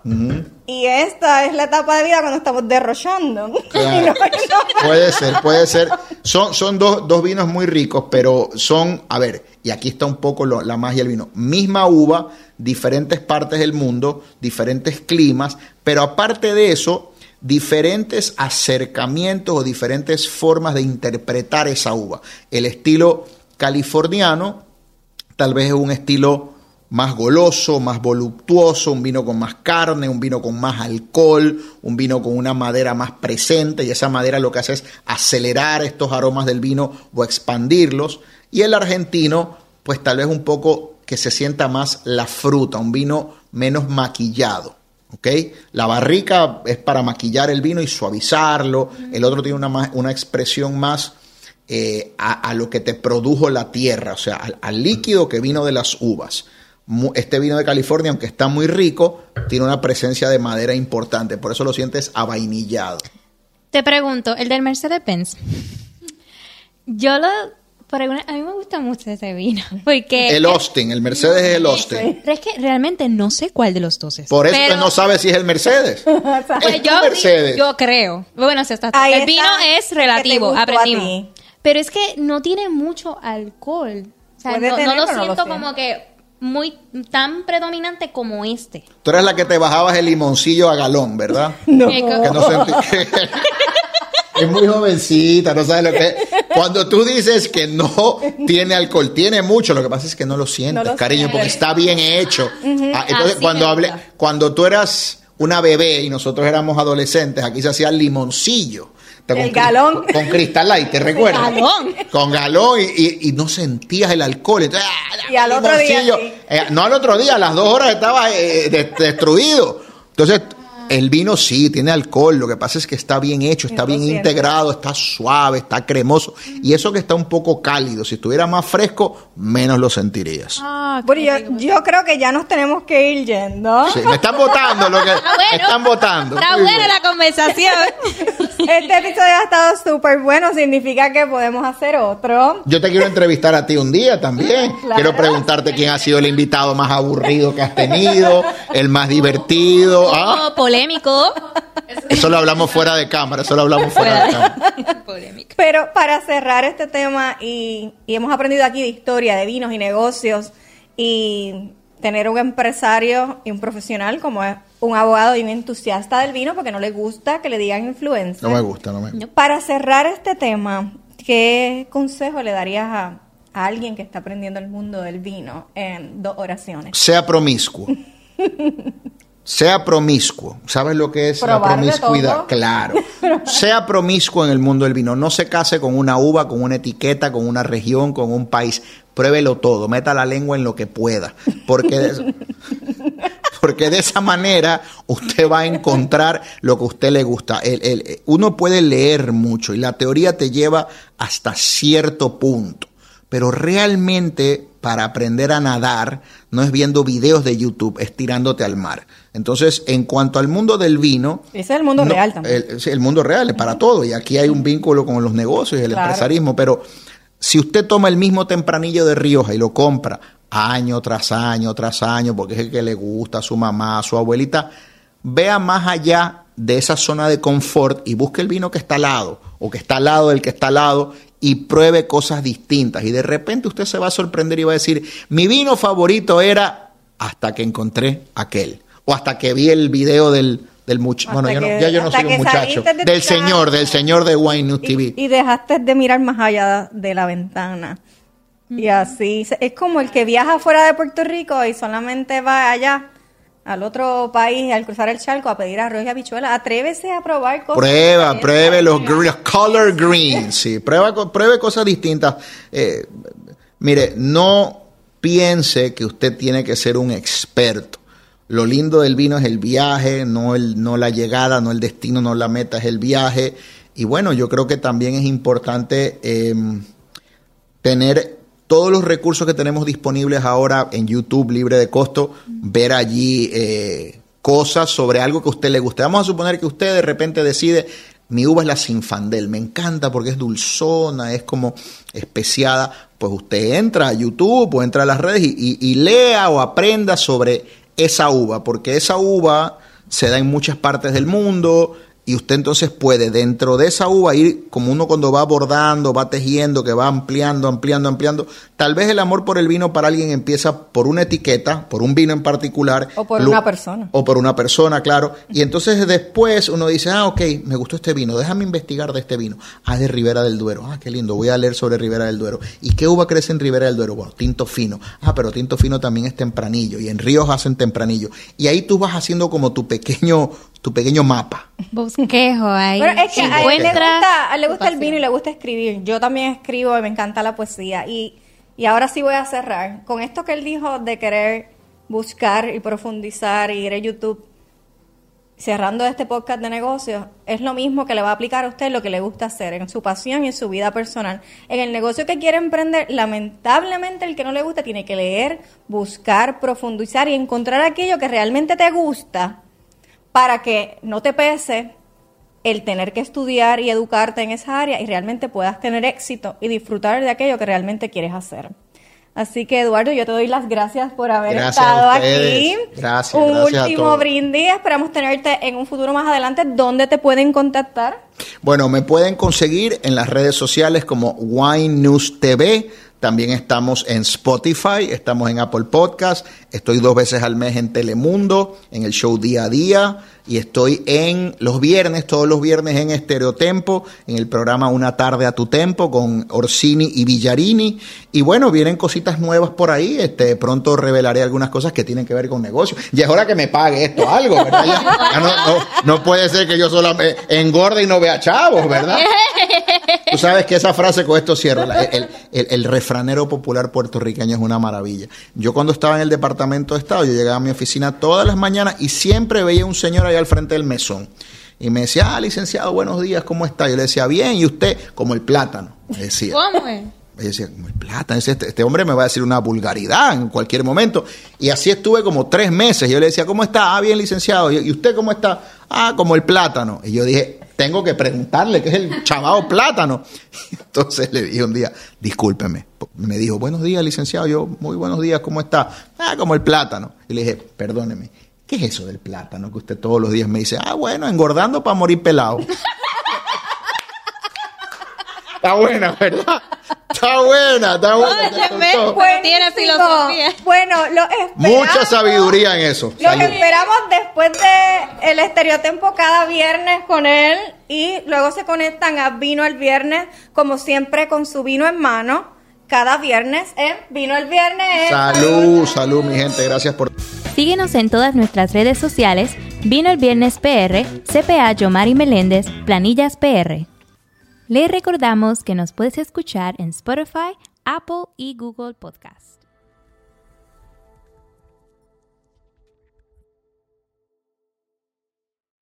Y esta es la etapa de vida cuando estamos derrochando. Claro. Y no- no- Puede ser, puede ser. Son, son dos, dos vinos muy ricos, pero son, a ver, y aquí está un poco lo- la magia del vino. Misma uva, diferentes partes del mundo, diferentes climas, pero aparte de eso, diferentes acercamientos o diferentes formas de interpretar esa uva. El estilo californiano tal vez es un estilo más goloso, más voluptuoso, un vino con más carne, un vino con más alcohol, un vino con una madera más presente y esa madera lo que hace es acelerar estos aromas del vino o expandirlos. Y el argentino, pues tal vez un poco que se sienta más la fruta, un vino menos maquillado. ¿Ok? La barrica es para maquillar el vino y suavizarlo, el otro tiene una, una expresión más eh, a, lo que te produjo la tierra, o sea, al, líquido que vino de las uvas. Este vino de California, aunque está muy rico, tiene una presencia de madera importante, por eso lo sientes avainillado. Te pregunto, el del Mercedes-Benz. Yo lo... Por alguna, a mí me gusta mucho ese vino. Porque... El Austin, el Mercedes es el Austin. Pero es que realmente no sé cuál de los dos es. Por eso Pero- que no sabes si es el Mercedes. Pues yo, Mercedes. yo creo. Bueno, o sea, está- Ahí el está, vino es relativo, aprendimos. Pero es que no tiene mucho alcohol. O sea, no, lo pero no lo siento como que muy tan predominante como este. Tú eres la que te bajabas el limoncillo a galón, ¿verdad? No. Eh, que no sentí es muy jovencita, no sabes lo que cuando tú dices que no tiene alcohol, tiene mucho, lo que pasa es que no lo sientes, No lo cariño, porque está bien hecho. Ah, entonces Así cuando hablé, cuando tú eras una bebé y nosotros éramos adolescentes, aquí se hacía limoncillo. Te- El con- galón. Con, con Crystal Light, ¿te recuerdas? galón. Con galón y, y- y no sentías el alcohol. Entonces, ah, Y al otro día sí. Eh, no al otro día, a las dos horas estaba eh, de- destruido. Entonces, el vino sí tiene alcohol, lo que pasa es que está bien hecho, está bien integrado, está suave, está cremoso. Y eso que está un poco cálido, si estuviera más fresco, menos lo sentirías. Ah, Bueno, yo, yo creo que ya nos tenemos que ir yendo. Sí, me están votando lo que Ah, bueno. están votando. Está buena bien. la conversación. Este episodio ha estado súper bueno, significa que podemos hacer otro. Yo te quiero entrevistar a ti un día también. Claro. Quiero preguntarte quién ha sido el invitado más aburrido que has tenido, el más divertido. ¿ah? Polémico. Eso lo hablamos fuera de cámara, eso lo hablamos fuera de cámara. polémico. Pero para cerrar este tema, y, y hemos aprendido aquí de historia, de vinos y negocios, y tener un empresario y un profesional como es un abogado y un entusiasta del vino, porque no le gusta que le digan influencer. No me gusta, no me gusta. Para cerrar este tema, ¿qué consejo le darías a, a alguien que está aprendiendo el mundo del vino en dos oraciones? Sea promiscuo. Sea promiscuo. ¿Sabes lo que es la Probar promiscuidad? Claro. Sea promiscuo en el mundo del vino. No se case con una uva, con una etiqueta, con una región, con un país. Pruébelo todo. Meta la lengua en lo que pueda. Porque de, porque de esa manera usted va a encontrar lo que a usted le gusta. El- el- uno puede leer mucho y la teoría te lleva hasta cierto punto. Pero realmente para aprender a nadar no es viendo videos de YouTube, es tirándote al mar. Entonces, en cuanto al mundo del vino... Ese es el mundo no, real también. El, mundo real es para todo y aquí hay un vínculo con los negocios y el Claro. empresarismo, pero si usted toma el mismo tempranillo de Rioja y lo compra año tras año tras año porque es el que le gusta a su mamá, a su abuelita, vea más allá de esa zona de confort y busque el vino que está al lado o que está al lado del que está al lado y pruebe cosas distintas. Y de repente usted se va a sorprender y va a decir, mi vino favorito era hasta que encontré aquel. O hasta que vi el video del, del muchacho. Bueno, yo no- ya yo no soy un muchacho. de Del señor, casa. del señor de Wine News TV. Y, y dejaste de mirar más allá de la ventana. Y así, es como el que viaja fuera de Puerto Rico y solamente va allá, al otro país, al cruzar el charco, a pedir arroz y habichuelas. Atrévese a probar cosas. Prueba, pruebe los, color green, sí, prueba, pruebe cosas distintas. Eh, mire, no piense que usted tiene que ser un experto. Lo lindo del vino es el viaje, no, el, no la llegada, no el destino, no la meta, es el viaje. Y bueno, yo creo que también es importante eh, tener todos los recursos que tenemos disponibles ahora en YouTube libre de costo, ver allí eh, cosas sobre algo que a usted le guste. Vamos a suponer que usted de repente decide, mi uva es la Sinfandel, me encanta porque es dulzona, es como especiada. Pues usted entra a YouTube o entra a las redes y, lea o aprenda sobre esa uva, porque esa uva se da en muchas partes del mundo y usted entonces puede dentro de esa uva ir como uno cuando va bordando, va tejiendo, que va ampliando, ampliando, ampliando. Tal vez el amor por el vino para alguien empieza por una etiqueta, por un vino en particular. O por una persona. O por una persona, claro. Y entonces después uno dice, ah, ok, me gustó este vino, déjame investigar de este vino. Ah, de Ribera del Duero. Ah, qué lindo, voy a leer sobre Ribera del Duero. ¿Y qué uva crece en Ribera del Duero? Bueno, tinto fino. Ah, pero tinto fino también es tempranillo. Y en ríos hacen tempranillo. Y ahí tú vas haciendo como tu pequeño, tu pequeño mapa. Bosquejo ahí. Pero es que a él le gusta, a él le gusta el vino y le gusta escribir. Yo también escribo y me encanta la poesía. Y, y ahora sí voy a cerrar. Con esto que él dijo de querer buscar y profundizar y ir a YouTube, cerrando este podcast de negocios, es lo mismo que le va a aplicar a usted lo que le gusta hacer en su pasión y en su vida personal. En el negocio que quiere emprender, lamentablemente el que no le gusta tiene que leer, buscar, profundizar y encontrar aquello que realmente te gusta para que no te pese el tener que estudiar y educarte en esa área y realmente puedas tener éxito y disfrutar de aquello que realmente quieres hacer. Así que Eduardo, yo te doy las gracias por haber Gracias estado a aquí. Gracias, Un gracias a último todos. brindis, esperamos tenerte en un futuro más adelante. ¿Dónde te pueden contactar? Bueno, me pueden conseguir en las redes sociales como Wine News TV. También estamos en Spotify, estamos en Apple Podcast, estoy dos veces al mes en Telemundo, en el show día a día, y estoy en los viernes, todos los viernes en Estereotempo, en el programa Una tarde a tu tempo con Orsini y Villarini. Y bueno, vienen cositas nuevas por ahí, este, pronto revelaré algunas cosas que tienen que ver con negocios. Y es hora que me pague esto algo, ¿verdad? Ya, ya no, no- no puede ser que yo solamente engorde y no vea chavos, ¿verdad? Tú sabes que esa frase, con esto cierro, el, el- el refranero popular puertorriqueño es una maravilla. Yo cuando estaba en el Departamento de Estado, yo llegaba a mi oficina todas las mañanas y siempre veía un señor ahí al frente del mesón. Y me decía, ah, licenciado, buenos días, ¿cómo está? Yo le decía, bien, ¿y usted? Como el plátano. Me decía. ¿Cómo es? Y yo decía, como el plátano, Decía, este, este hombre me va a decir una vulgaridad en cualquier momento. Y así estuve como tres meses. Yo le decía, ¿cómo está? Ah, bien, licenciado. ¿Y y usted cómo está? Ah, como el plátano. Y yo dije, tengo que preguntarle qué es el chavado plátano. Entonces le dije un día, discúlpeme. Me dijo, buenos días, licenciado. Yo, muy buenos días, ¿cómo está? Ah, como el plátano. Y le dije, perdóneme, ¿qué es eso del plátano que usted todos los días me dice? Ah, bueno, engordando para morir pelado. Está buena, ¿verdad? Está buena, está buena. gustó. Pues tiene filosofía. Bueno, lo esperamos. Mucha sabiduría en eso. Los Salud. esperamos después de el estereotempo cada viernes con él y luego se conectan a Vino el Viernes, como siempre con su vino en mano, cada viernes en Vino el Viernes. Salud, salud, mi gente. Gracias por. Síguenos en todas nuestras redes sociales, Vino el Viernes PR, CPA Yomari Meléndez, Planillas PR. Le recordamos que nos puedes escuchar en Spotify, Apple y Google Podcast.